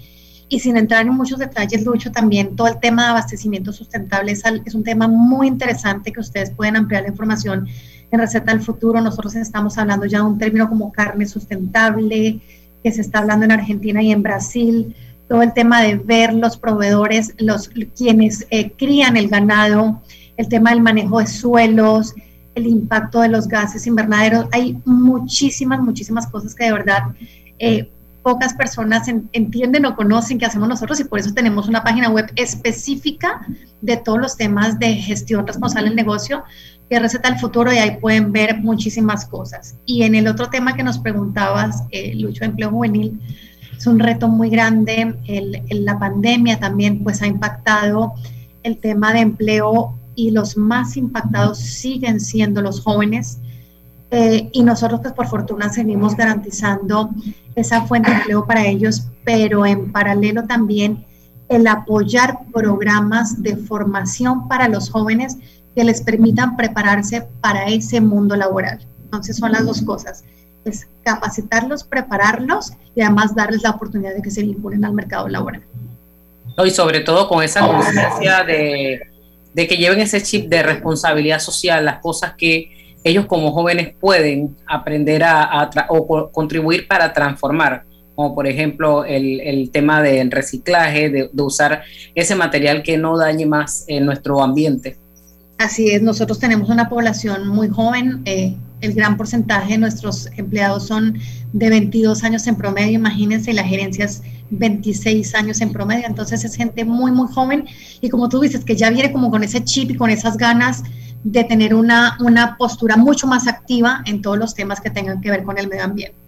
Speaker 14: Y sin entrar en muchos detalles, Lucho, también todo el tema de abastecimiento sustentable es, es, un tema muy interesante que ustedes pueden ampliar la información en Receta del Futuro. Nosotros estamos hablando ya de un término como carne sustentable, que se está hablando en Argentina y en Brasil. Todo el tema de ver los proveedores, los quienes eh, crían el ganado, el tema del manejo de suelos, el impacto de los gases invernaderos. Hay muchísimas, muchísimas cosas que de verdad eh, pocas personas en, entienden o conocen que hacemos nosotros y por eso tenemos una página web específica de todos los temas de gestión responsable del negocio que receta el futuro y ahí pueden ver muchísimas cosas. Y en el otro tema que nos preguntabas, eh, Lucho de Empleo Juvenil, es un reto muy grande. La pandemia también pues ha impactado el tema de empleo y los más impactados siguen siendo los jóvenes. Eh, y nosotros, pues por fortuna, seguimos garantizando esa fuente de empleo para ellos, pero en paralelo también el apoyar programas de formación para los jóvenes que les permitan prepararse para ese mundo laboral. Entonces son las dos cosas, es capacitarlos, prepararlos y además darles la oportunidad de que se vinculen al mercado laboral.
Speaker 3: y sobre todo con esa conciencia de de que lleven ese chip de responsabilidad social, las cosas que ellos como jóvenes pueden aprender a, contribuir para transformar, como por ejemplo el, el tema del reciclaje, de, usar ese material que no dañe más en nuestro ambiente.
Speaker 14: Así es, nosotros tenemos una población muy joven, eh, el gran porcentaje de nuestros empleados son de 22 años en promedio, imagínense, las gerencias 26 años en promedio, entonces es gente muy, muy joven y como tú dices, que ya viene como con ese chip y con esas ganas de tener una, una postura mucho más activa en todos los temas que tengan que ver con el medio ambiente.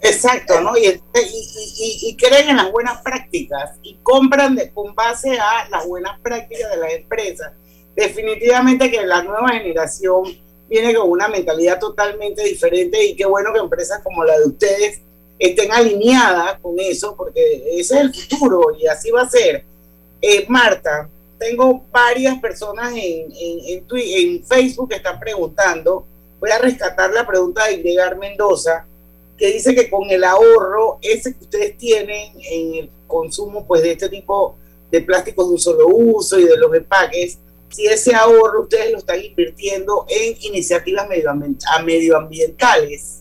Speaker 1: Exacto, ¿no? Y, y, y, y, creen en las buenas prácticas y compran de, con base a las buenas prácticas de las empresas. Definitivamente que la nueva generación viene con una mentalidad totalmente diferente y qué bueno que empresas como la de ustedes estén alineadas con eso, porque ese es el futuro y así va a ser. Eh, Marta, tengo varias personas en, en, en, Facebook que están preguntando, voy a rescatar la pregunta de Iglegar Mendoza, que dice que con el ahorro ese que ustedes tienen en el consumo pues de este tipo de plásticos de un solo uso y de los empaques, si ese ahorro ustedes lo están invirtiendo en iniciativas medioambientales.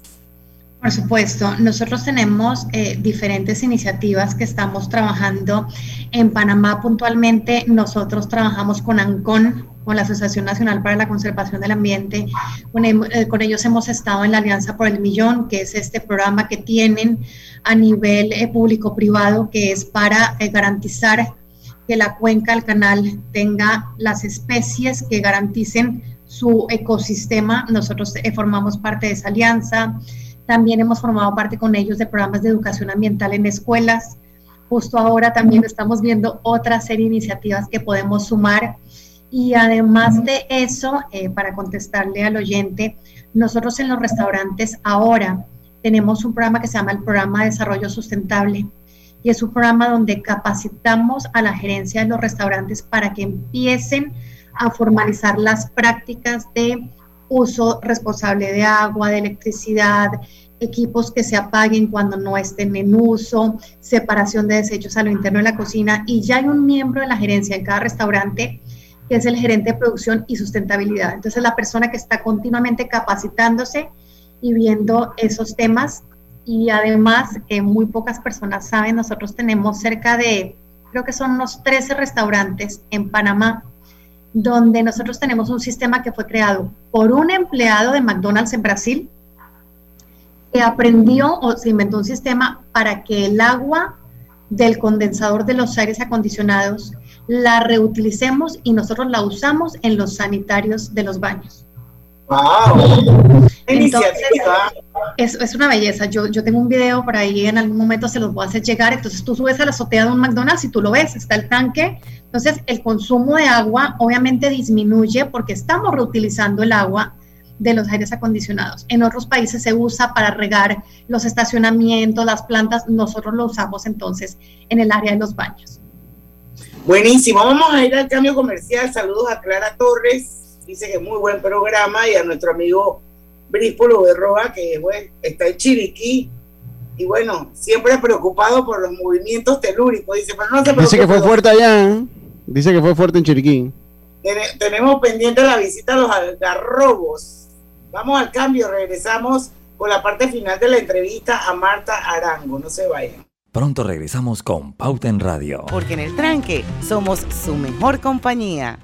Speaker 14: Por supuesto, nosotros tenemos eh, diferentes iniciativas que estamos trabajando en Panamá puntualmente. Nosotros trabajamos con ANCON, con la Asociación Nacional para la Conservación del Ambiente. Con, em, eh, con ellos hemos estado en la Alianza por el Millón, que es este programa que tienen a nivel eh, público-privado, que es para garantizar que la cuenca del canal tenga las especies que garanticen su ecosistema. Nosotros formamos parte de esa alianza. También hemos formado parte con ellos de programas de educación ambiental en escuelas. Justo ahora también estamos viendo otra serie de iniciativas que podemos sumar. Y además de eso, eh, para contestarle al oyente, nosotros en los restaurantes ahora tenemos un programa que se llama el Programa de Desarrollo Sustentable. Y es un programa donde capacitamos a la gerencia de los restaurantes para que empiecen a formalizar las prácticas de uso responsable de agua, de electricidad, equipos que se apaguen cuando no estén en uso, separación de desechos a lo interno de la cocina y ya hay un miembro de la gerencia en cada restaurante que es el gerente de producción y sustentabilidad. Entonces la persona que está continuamente capacitándose y viendo esos temas y además eh, muy pocas personas saben, nosotros tenemos cerca de, creo que son unos 13 restaurantes en Panamá donde nosotros tenemos un sistema que fue creado por un empleado de McDonald's en Brasil, que aprendió o se inventó un sistema para que el agua del condensador de los aires acondicionados la reutilicemos y nosotros la usamos en los sanitarios de los baños.
Speaker 1: ¡Wow!
Speaker 14: Entonces, es, es, una belleza. Yo, yo tengo un video por ahí, en algún momento se los voy a hacer llegar. Entonces tú subes a la azotea de un McDonald's y tú lo ves, está el tanque. Entonces el consumo de agua obviamente disminuye porque estamos reutilizando el agua de los aires acondicionados. En otros países se usa para regar los estacionamientos, las plantas. Nosotros lo usamos entonces en el área de los baños.
Speaker 1: Buenísimo. Vamos a ir al cambio comercial. Saludos a Clara Torres dice que muy buen programa, y a nuestro amigo Bríspolo Berroa, que está en Chiriquí, y bueno, siempre preocupado por los movimientos telúricos. Dice, pero no se
Speaker 2: Dice que fue fuerte allá, ¿eh? Dice que fue fuerte en Chiriquí.
Speaker 1: tenemos pendiente la visita a los algarrobos. Vamos al cambio, regresamos con la parte final de la entrevista a Marta Arango. No se vayan.
Speaker 11: Pronto regresamos con Pauta en Radio.
Speaker 12: Porque en el tranque somos su mejor compañía.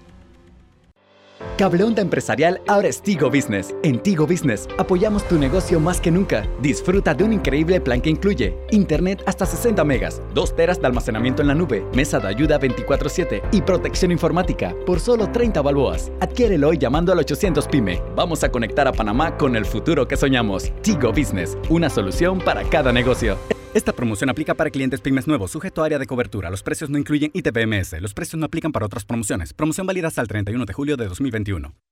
Speaker 17: Cableonda Empresarial ahora es Tigo Business. En Tigo Business apoyamos tu negocio más que nunca. Disfruta de un increíble plan que incluye Internet hasta 60 megas, 2 teras de almacenamiento en la nube, mesa de ayuda 24/7 y protección informática por solo 30 balboas. Adquiérelo hoy llamando al 800 PYME. Vamos a conectar a Panamá con el futuro que soñamos. Tigo Business, una solución para cada negocio. Esta promoción aplica para clientes pymes nuevos, sujeto a área de cobertura. Los precios no incluyen ITPMS. Los precios no aplican para otras promociones. Promoción válida hasta el 31 de julio de 2021.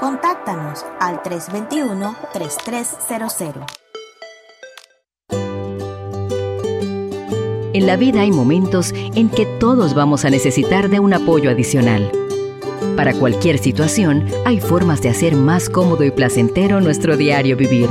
Speaker 7: Contáctanos al 321-3300.
Speaker 19: En la vida hay momentos en que todos vamos a necesitar de un apoyo adicional. Para cualquier situación, hay formas de hacer más cómodo y placentero nuestro diario vivir.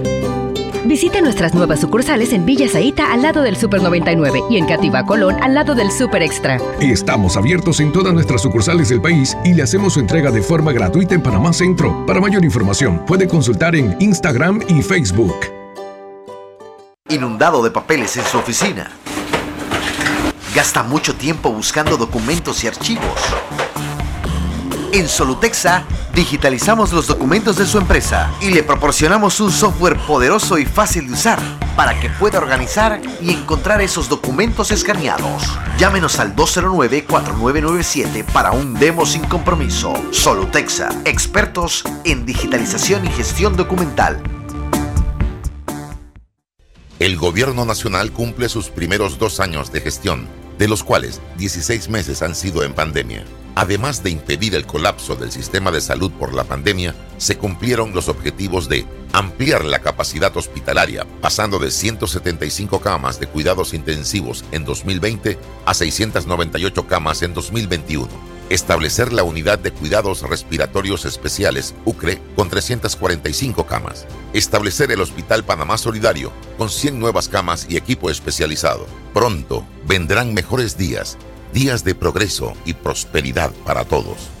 Speaker 19: Visite nuestras nuevas sucursales en Villa Zaita al lado del Super 99 y en Cativa Colón al lado del Super Extra.
Speaker 20: Estamos abiertos en todas nuestras sucursales del país y le hacemos su entrega de forma gratuita en Panamá Centro. Para mayor información, puede consultar en Instagram y Facebook.
Speaker 21: inundado de papeles en su oficina. Gasta mucho tiempo buscando documentos y archivos. En Solutexa digitalizamos los documentos de su empresa y le proporcionamos un software poderoso y fácil de usar para que pueda organizar y encontrar esos documentos escaneados. Llámenos al 209-4997 para un demo sin compromiso. Solutexa, expertos en digitalización y gestión documental.
Speaker 10: El gobierno nacional cumple sus primeros dos años de gestión, de los cuales 16 meses han sido en pandemia. Además de impedir el colapso del sistema de salud por la pandemia, se cumplieron los objetivos de ampliar la capacidad hospitalaria, pasando de 175 camas de cuidados intensivos en 2020 a 698 camas en 2021. Establecer la unidad de cuidados respiratorios especiales, UCRE, con 345 camas. Establecer el Hospital Panamá Solidario, con 100 nuevas camas y equipo especializado. Pronto vendrán mejores días días de progreso y prosperidad para todos.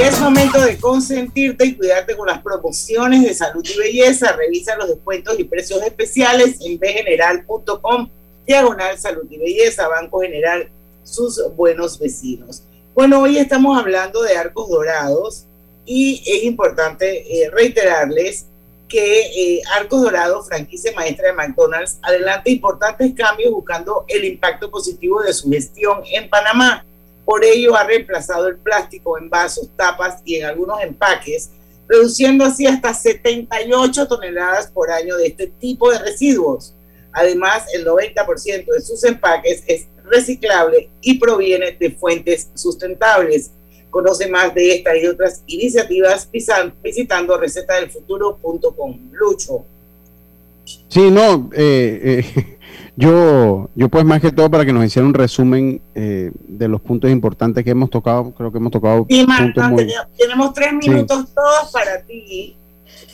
Speaker 1: Es momento de consentirte y cuidarte con las promociones de salud y belleza. Revisa los descuentos y precios especiales en bgeneral.com, diagonal salud y belleza, Banco General, sus buenos vecinos. Bueno, hoy estamos hablando de arcos dorados y es importante eh, reiterarles que eh, Arcos Dorados, franquicia maestra de McDonald's, adelanta importantes cambios buscando el impacto positivo de su gestión en Panamá por ello ha reemplazado el plástico en vasos, tapas y en algunos empaques, reduciendo así hasta 78 toneladas por año de este tipo de residuos. Además, el 90% de sus empaques es reciclable y proviene de fuentes sustentables. Conoce más de esta y otras iniciativas visitando recetadelfuturo.com. Lucho.
Speaker 2: Sí, no, eh, eh yo, yo pues más que todo para que nos hiciera un resumen eh, de los puntos importantes que hemos tocado, creo que hemos tocado
Speaker 1: sí, tenemos tres minutos todos para ti.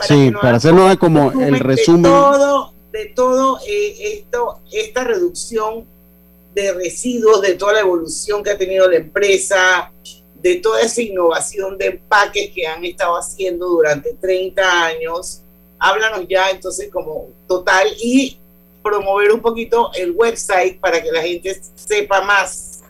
Speaker 2: sí, para hacernos como el resumen.
Speaker 1: De todo, de todo eh, esto, esta reducción de residuos, de toda la evolución que ha tenido la empresa, de toda esa innovación de empaques que han estado haciendo durante 30 años. Háblanos ya entonces como total y promover un poquito el website para que la gente sepa más.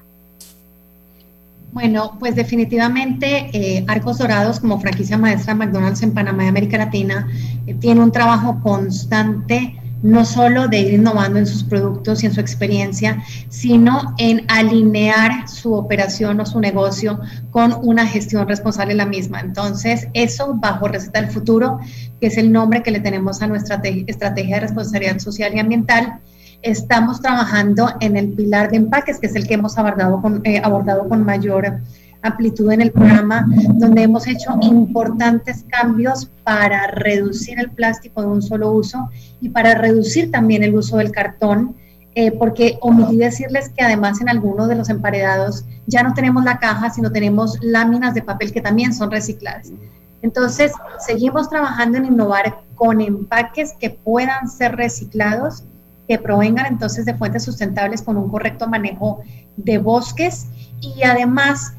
Speaker 14: Bueno, pues definitivamente eh, Arcos Dorados como franquicia maestra McDonald's en Panamá y América Latina eh, tiene un trabajo constante no solo de ir innovando en sus productos y en su experiencia, sino en alinear su operación o su negocio con una gestión responsable de la misma. Entonces, eso bajo Receta del Futuro, que es el nombre que le tenemos a nuestra estrategia de responsabilidad social y ambiental, estamos trabajando en el pilar de empaques, que es el que hemos abordado con, eh, abordado con mayor amplitud en el programa, donde hemos hecho importantes cambios para reducir el plástico de un solo uso y para reducir también el uso del cartón, eh, porque omití decirles que además en algunos de los emparedados ya no tenemos la caja, sino tenemos láminas de papel que también son recicladas. Entonces, seguimos trabajando en innovar con empaques que puedan ser reciclados, que provengan entonces de fuentes sustentables con un correcto manejo de bosques y además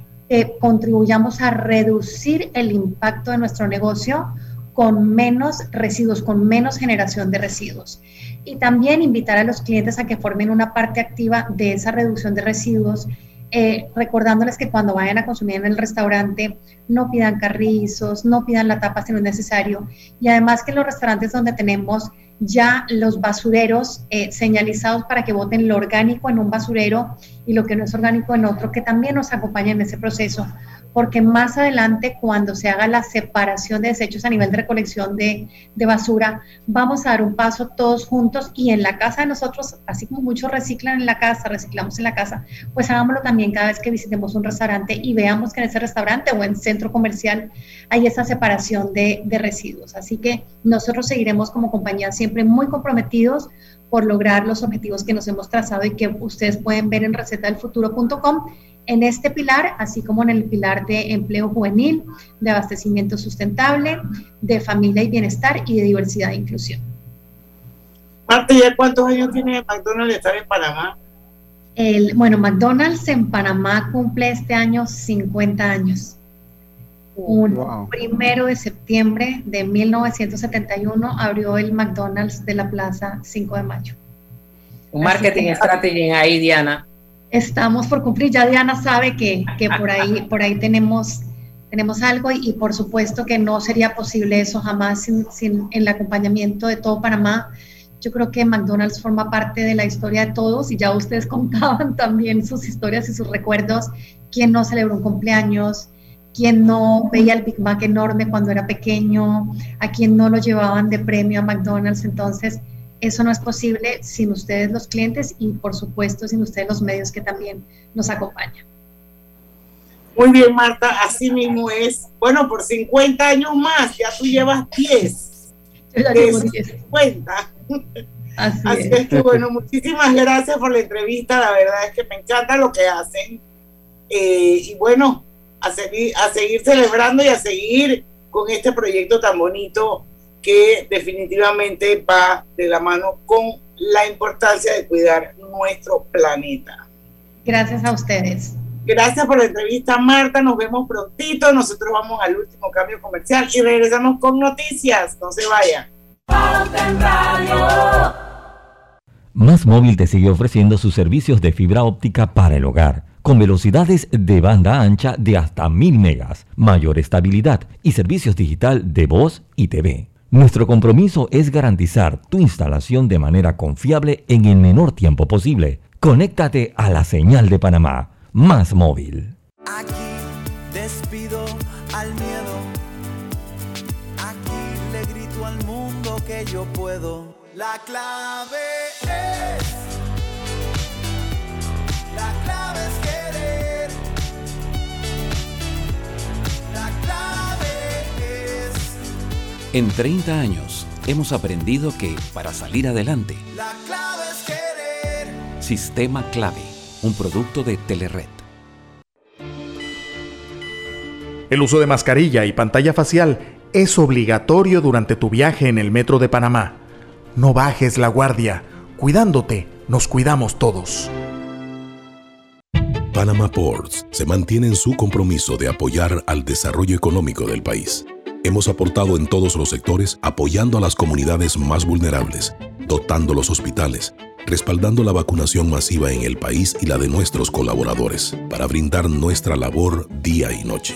Speaker 14: contribuyamos a reducir el impacto de nuestro negocio con menos residuos, con menos generación de residuos. Y también invitar a los clientes a que formen una parte activa de esa reducción de residuos, eh, recordándoles que cuando vayan a consumir en el restaurante no pidan carrizos, no pidan la tapa si no es necesario. Y además que en los restaurantes donde tenemos ya los basureros eh, señalizados para que voten lo orgánico en un basurero y lo que no es orgánico en otro, que también nos acompaña en ese proceso, porque más adelante cuando se haga la separación de desechos a nivel de recolección de, basura, vamos a dar un paso todos juntos y en la casa de nosotros, así como muchos reciclan en la casa, reciclamos en la casa, pues hagámoslo también cada vez que visitemos un restaurante y veamos que en ese restaurante o en centro comercial hay esa separación de, de residuos. Así que nosotros seguiremos como compañía siempre muy comprometidos por lograr los objetivos que nos hemos trazado y que ustedes pueden ver en recetadelfuturo.com en este pilar, así como en el pilar de empleo juvenil, de abastecimiento sustentable, de familia y bienestar y de diversidad e inclusión.
Speaker 1: Marta, ¿ya cuántos años tiene McDonald's estar en Panamá?
Speaker 14: El, bueno, McDonald's en Panamá cumple este año 50 años. Un wow. primero de septiembre de 1971 abrió el McDonald's de la Plaza 5 de Mayo.
Speaker 3: Un marketing strategy ahí, Diana
Speaker 14: estamos por cumplir. Ya Diana sabe que, que por ahí, por ahí tenemos, tenemos algo y, y, por supuesto que no sería posible eso jamás sin, sin, el acompañamiento de todo Panamá. Yo creo que McDonald's forma parte de la historia de todos y ya ustedes contaban también sus historias y sus recuerdos. ¿Quién no celebró un cumpleaños? ¿Quién no veía el Big Mac enorme cuando era pequeño? ¿A quién no lo llevaban de premio a McDonald's? Entonces, eso no es posible sin ustedes los clientes y por supuesto sin ustedes los medios que también nos acompañan.
Speaker 1: Muy bien, Marta, así mismo es. Bueno, por 50 años más, ya tú llevas 10.
Speaker 14: Yo ya llevo 10.
Speaker 1: 50.
Speaker 14: Así,
Speaker 1: así es. es. que, bueno, muchísimas gracias por la entrevista. La verdad es que me encanta lo que hacen. Eh, y bueno, a seguir, a seguir celebrando y a seguir con este proyecto tan bonito que definitivamente va de la mano con la importancia de cuidar nuestro planeta.
Speaker 14: Gracias a ustedes.
Speaker 1: Gracias por la entrevista, Marta. Nos vemos prontito. Nosotros vamos al último cambio comercial y regresamos con noticias. No se vayan.
Speaker 11: Más Móvil te sigue ofreciendo sus servicios de fibra óptica para el hogar, con velocidades de banda ancha de hasta 1000 megas, mayor estabilidad y servicios digital de voz y TV. Nuestro compromiso es garantizar tu instalación de manera confiable en el menor tiempo posible. Conéctate a la señal de Panamá, más móvil.
Speaker 22: Aquí despido al miedo. Aquí le grito al mundo que yo puedo. La clave es.
Speaker 6: En 30 años hemos aprendido que para salir adelante,
Speaker 22: La clave es querer.
Speaker 6: Sistema Clave, un producto de Telered.
Speaker 9: El uso de mascarilla y pantalla facial es obligatorio durante tu viaje en el metro de Panamá. No bajes la guardia. Cuidándote, nos cuidamos todos.
Speaker 8: Panama Ports se mantiene en su compromiso de apoyar al desarrollo económico del país. Hemos aportado en todos los sectores apoyando a las comunidades más vulnerables, dotando los hospitales, respaldando la vacunación masiva en el país y la de nuestros colaboradores, para brindar nuestra labor día y noche.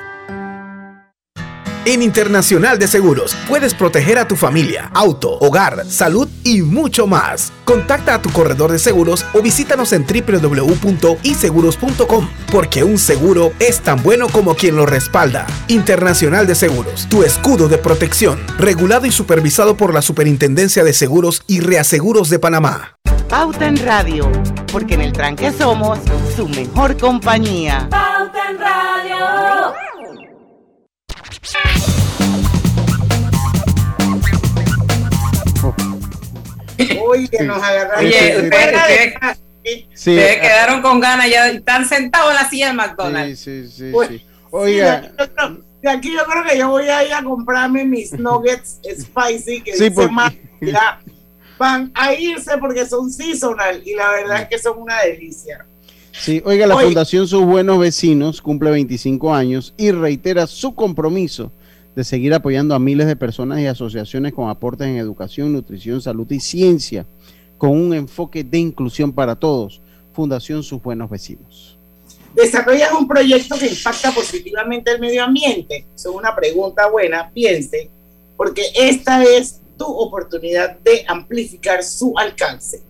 Speaker 23: En Internacional de Seguros puedes proteger a tu familia, auto, hogar, salud y mucho más. Contacta a tu corredor de seguros o visítanos en www.iseguros.com porque un seguro es tan bueno como quien lo respalda. Internacional de Seguros, tu escudo de protección, regulado y supervisado por la Superintendencia de Seguros y Reaseguros de Panamá.
Speaker 12: Pauta en Radio, porque en el tranque somos su mejor compañía.
Speaker 2: Pauta en Radio.
Speaker 1: Oye, nos agarraron.
Speaker 3: Oye,
Speaker 1: de
Speaker 3: ustedes.
Speaker 2: Sí,
Speaker 3: ustedes
Speaker 2: ah,
Speaker 3: quedaron con ganas ya, están sentados en la silla del McDonald's.
Speaker 2: Sí, sí, sí.
Speaker 1: Pues,
Speaker 2: sí.
Speaker 1: Sí,
Speaker 2: Oiga,
Speaker 1: de aquí, yo creo, de aquí yo creo que yo voy a ir a comprarme mis nuggets spicy que
Speaker 2: Sí,
Speaker 1: dice
Speaker 2: porque-
Speaker 1: más, ya van a irse porque son seasonal y la verdad es que son una delicia.
Speaker 2: Sí, oiga, la. Fundación Sus Buenos Vecinos cumple 25 años y reitera su compromiso de seguir apoyando a miles de personas y asociaciones con aportes en educación, nutrición, salud y ciencia, con un enfoque de inclusión para todos. Fundación Sus Buenos Vecinos.
Speaker 1: ¿Desarrollas un proyecto que impacta positivamente el medio ambiente? Es una pregunta buena, piense, porque esta es tu oportunidad de amplificar su alcance.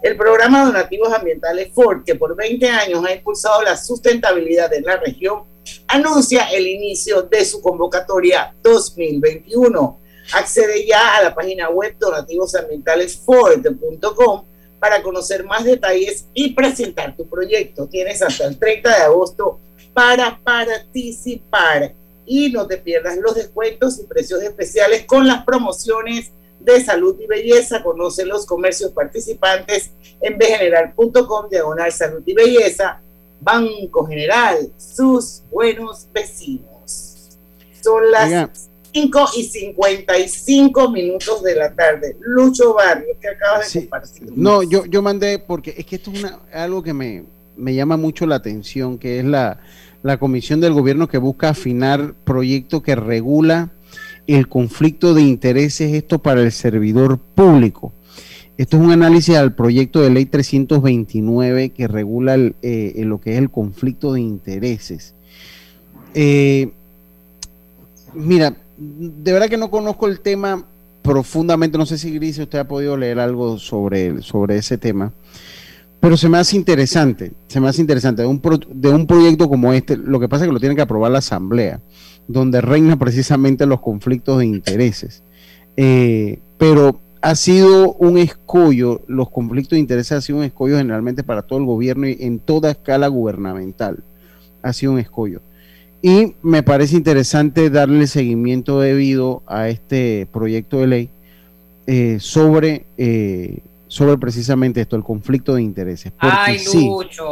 Speaker 1: El programa Donativos Ambientales Ford, que por 20 años ha impulsado la sustentabilidad en la región, anuncia el inicio de su convocatoria 2021. Accede ya a la página web donativosambientalesford.com para conocer más detalles y presentar tu proyecto. Tienes hasta el 30 de agosto para participar y no te pierdas los descuentos y precios especiales con las promociones de salud y belleza. Conoce los comercios participantes en bgeneral.com diagonal salud y belleza. Banco General, sus buenos vecinos. Son las
Speaker 2: Oiga.
Speaker 1: 5 y 55 minutos de la tarde. Lucho Barrio, que acabas de
Speaker 2: Sí.
Speaker 1: compartir.
Speaker 2: No, yo, yo mandé, porque es que esto es una, algo que me, me llama mucho la atención, que es la, la comisión del gobierno que busca afinar proyecto que regula el conflicto de intereses, esto para el servidor público. Esto es un análisis al proyecto de ley 329 que regula el, eh, lo que es el conflicto de intereses. Eh, mira, de verdad que no conozco el tema profundamente, no sé si Gris usted ha podido leer algo sobre, sobre ese tema, pero se me hace interesante, se me hace interesante, de un, de un proyecto como este, lo que pasa es que lo tiene que aprobar la Asamblea, donde reina precisamente los conflictos de intereses. Eh, pero ha sido un escollo, los conflictos de intereses ha sido un escollo generalmente para todo el gobierno y en toda escala gubernamental. Ha sido un escollo. Y me parece interesante darle seguimiento debido a este proyecto de ley eh, sobre, eh, sobre precisamente esto, el conflicto de intereses. Porque
Speaker 3: Ay,
Speaker 2: sí,
Speaker 3: Lucho.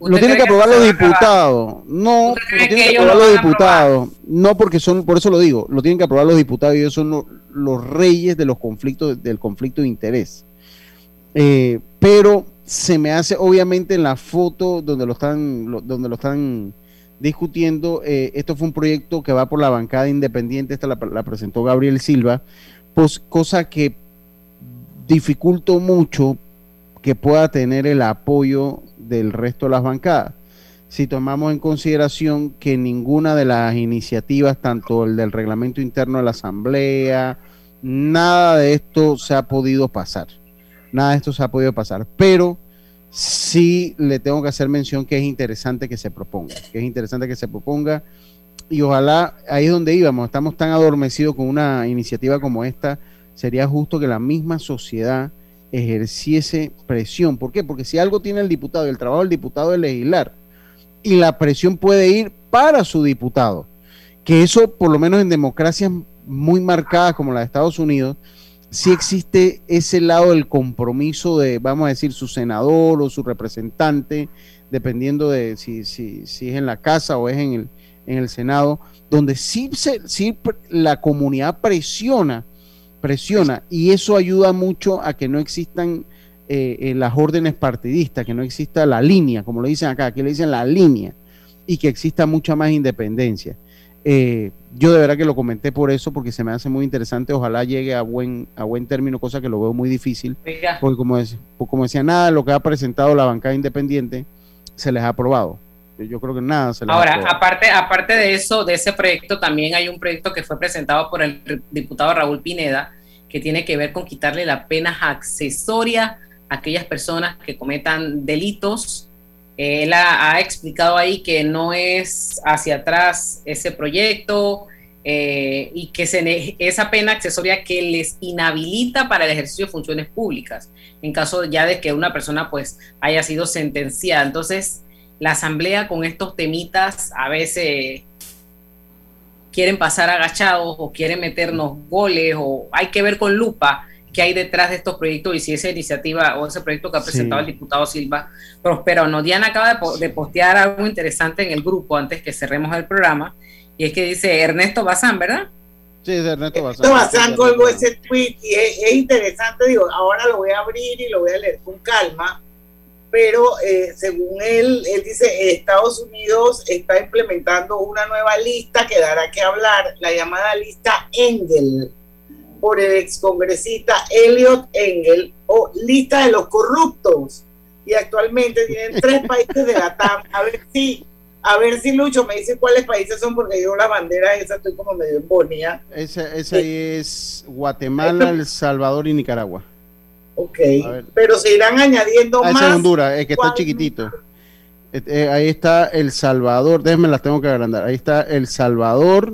Speaker 2: lo
Speaker 3: ¿Usted
Speaker 2: tienen que aprobar los diputados. No,
Speaker 3: ¿Usted
Speaker 2: lo
Speaker 3: cree
Speaker 2: tienen
Speaker 3: que
Speaker 2: aprobar
Speaker 3: lo
Speaker 2: los diputados. No, porque son, por eso lo digo, lo tienen que aprobar los diputados y ellos son lo- los reyes de los conflictos, del conflicto de interés. Eh, pero se me hace, obviamente, en la foto donde lo están, lo- donde lo están discutiendo, eh, esto fue un proyecto que va por la bancada independiente, esta la, la presentó Gabriel Silva, pues cosa que dificultó mucho que pueda tener el apoyo del resto de las bancadas. Si tomamos en consideración que ninguna de las iniciativas, tanto el del reglamento interno de la Asamblea, nada de esto se ha podido pasar. Nada de esto se ha podido pasar. Pero sí le tengo que hacer mención que es interesante que se proponga, que es interesante que se proponga y ojalá ahí es donde íbamos, estamos tan adormecidos con una iniciativa como esta, sería justo que la misma sociedad ejerciese presión. ¿Por qué? Porque si algo tiene el diputado el trabajo del diputado es legislar y la presión puede ir para su diputado, que eso por lo menos en democracias muy marcadas como la de Estados Unidos, sí existe ese lado del compromiso de, vamos a decir, su senador o su representante, dependiendo de si, si, si es en la casa o es en el, en el Senado, donde sí, se, sí la comunidad presiona, presiona, y eso ayuda mucho a que no existan eh, eh, las órdenes partidistas, que no exista la línea, como lo dicen acá, que le dicen la línea, y que exista mucha más independencia. Eh, yo de verdad que lo comenté por eso, porque se me hace muy interesante. Ojalá llegue a buen, a buen término, cosa que lo veo muy difícil. Porque como, dec- pues como decía, nada de lo que ha presentado la bancada independiente se les ha aprobado. Yo- creo que nada se
Speaker 3: Ahora, aparte, aparte de eso, de ese proyecto, también hay un proyecto que fue presentado por el diputado Raúl Pineda, que tiene que ver con quitarle la pena accesoria a aquellas personas que cometan delitos. Él ha, ha explicado ahí que no es hacia atrás ese proyecto eh, y que se esa pena accesoria que les inhabilita para el ejercicio de funciones públicas en caso ya de que una persona pues haya sido sentenciada. Entonces, la asamblea con estos temitas a veces quieren pasar agachados o quieren meternos goles o hay que ver con lupa qué hay detrás de estos proyectos y si esa iniciativa o ese proyecto que ha presentado
Speaker 2: Sí.
Speaker 3: el diputado Silva prospera o no. Diana acaba de, po- de postear algo interesante en el grupo antes que cerremos el programa y es que dice Ernesto Bazán, ¿verdad?
Speaker 2: Sí, es Ernesto Bazán.
Speaker 1: Esto Bazán colgó ese tweet y es, es interesante, digo, ahora lo voy a abrir y lo voy a leer con calma, pero eh, según él, él dice, Estados Unidos está implementando una nueva lista que dará que hablar, la llamada lista Engel, por el excongresista Elliot Engel, o lista de los corruptos. Y actualmente tienen tres países de la TAM. A ver si, a ver si Lucho me dice cuáles países son, porque yo la bandera esa estoy como medio en bonía.
Speaker 2: Ese ahí es Guatemala, El Salvador y Nicaragua.
Speaker 1: Ok, pero se irán añadiendo
Speaker 2: Ah, ese
Speaker 1: más.
Speaker 2: es Honduras, el que está chiquitito. Eh, eh, ahí está El Salvador, déjenme las tengo que agrandar. Ahí está El Salvador,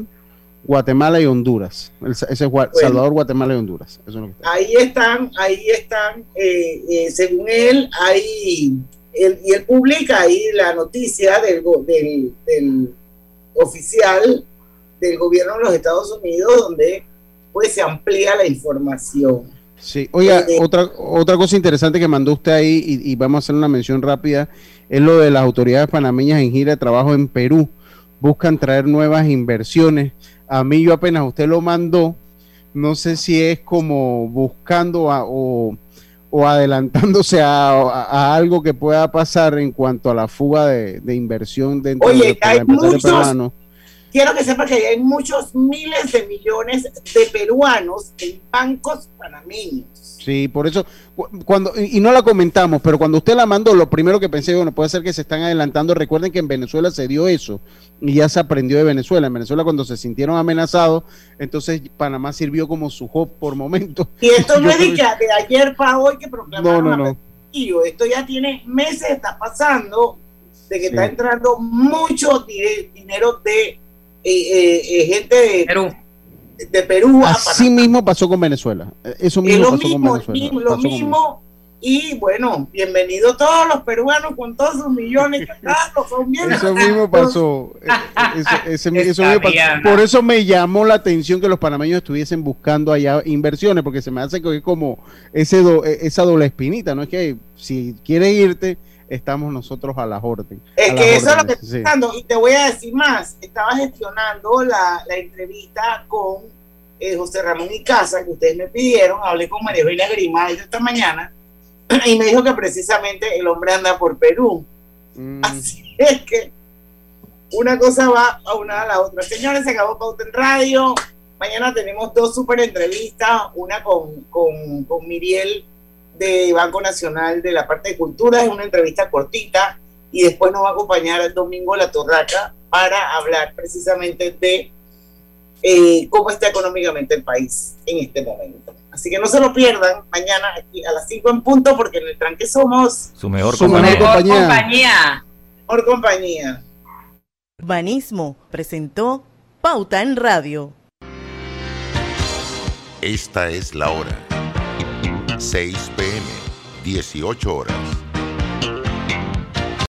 Speaker 2: Guatemala y Honduras. El ese es Gua-
Speaker 1: Bueno.
Speaker 2: Salvador, Guatemala y Honduras. Eso es lo que está.
Speaker 1: Ahí están, ahí están, eh, según él, ahí, él- y él publica ahí la noticia del, del, del oficial del gobierno de los Estados Unidos, donde pues se amplía la información.
Speaker 2: Sí, oiga,
Speaker 1: Eh,
Speaker 2: otra, otra cosa interesante que mandó usted ahí, y, y vamos a hacer una mención rápida, es lo de las autoridades panameñas en gira de trabajo en Perú. Buscan traer nuevas inversiones. A mí yo apenas usted lo mandó, no sé si es como buscando a- o, o adelantándose a, a- a algo que pueda pasar en cuanto a la fuga de, de inversión dentro
Speaker 1: Oye,
Speaker 2: de los
Speaker 1: hay muchos-. Quiero que sepa que hay muchos miles de millones de peruanos en bancos panameños.
Speaker 2: Sí, por eso, cu- cuando, y no la comentamos, pero cuando usted la mandó, lo primero que pensé, bueno, puede ser que se están adelantando. Recuerden que en Venezuela se dio eso y ya se aprendió de Venezuela. En Venezuela, cuando se sintieron amenazados, entonces Panamá sirvió como su hub por momentos.
Speaker 1: Y esto no es de, ayer para hoy que
Speaker 2: No,
Speaker 1: proclamaron
Speaker 2: no, no.
Speaker 1: Castillo. Esto ya tiene meses, está pasando, de que
Speaker 2: Sí.
Speaker 1: está entrando mucho dinero de eh, eh, eh, gente de
Speaker 3: Perú.
Speaker 1: De Perú a
Speaker 2: Así mismo pasó con Venezuela. Eso
Speaker 1: Es
Speaker 2: mismo
Speaker 1: lo
Speaker 2: pasó con
Speaker 1: mismo,
Speaker 2: Venezuela.
Speaker 1: mismo, lo
Speaker 2: con
Speaker 1: mismo. Y bueno, bienvenidos todos los peruanos con todos sus millones son bien.
Speaker 2: Eso mismo pasó. Eso- ese eso mismo pasó. Por eso me llamó la atención que los panameños estuviesen buscando allá inversiones, porque se me hace que es como ese do- eh, esa doble espinita, ¿no? Es que si quieres irte, estamos nosotros a las órdenes.
Speaker 1: Es
Speaker 2: a
Speaker 1: que eso es lo que estoy
Speaker 2: sí.
Speaker 1: pensando. Y te voy a decir más. Estaba gestionando la, la entrevista con eh, José Ramón Icaza, que ustedes me pidieron. Hablé con María Eugenia Grimaldo esta mañana. Y me dijo que precisamente el hombre anda por Perú.
Speaker 2: Mm.
Speaker 1: Así es que una cosa va a una a la otra. Señores, se acabó Pauta en Radio. Mañana tenemos dos super entrevistas. Una con, con, con Miriel de Banco Nacional de la parte de cultura. Es una entrevista cortita. Y después nos va a acompañar el domingo La Torraca para hablar precisamente de eh, cómo está económicamente el país en este momento. Así que no se lo pierdan mañana aquí a las 5 en punto, porque en el tranque somos
Speaker 11: Su mejor
Speaker 2: Su
Speaker 11: compañía.
Speaker 2: mejor compañía.
Speaker 3: compañía.
Speaker 1: por compañía.
Speaker 12: Banismo presentó Pauta en Radio.
Speaker 10: Esta es la hora. 6 pm, 18 horas.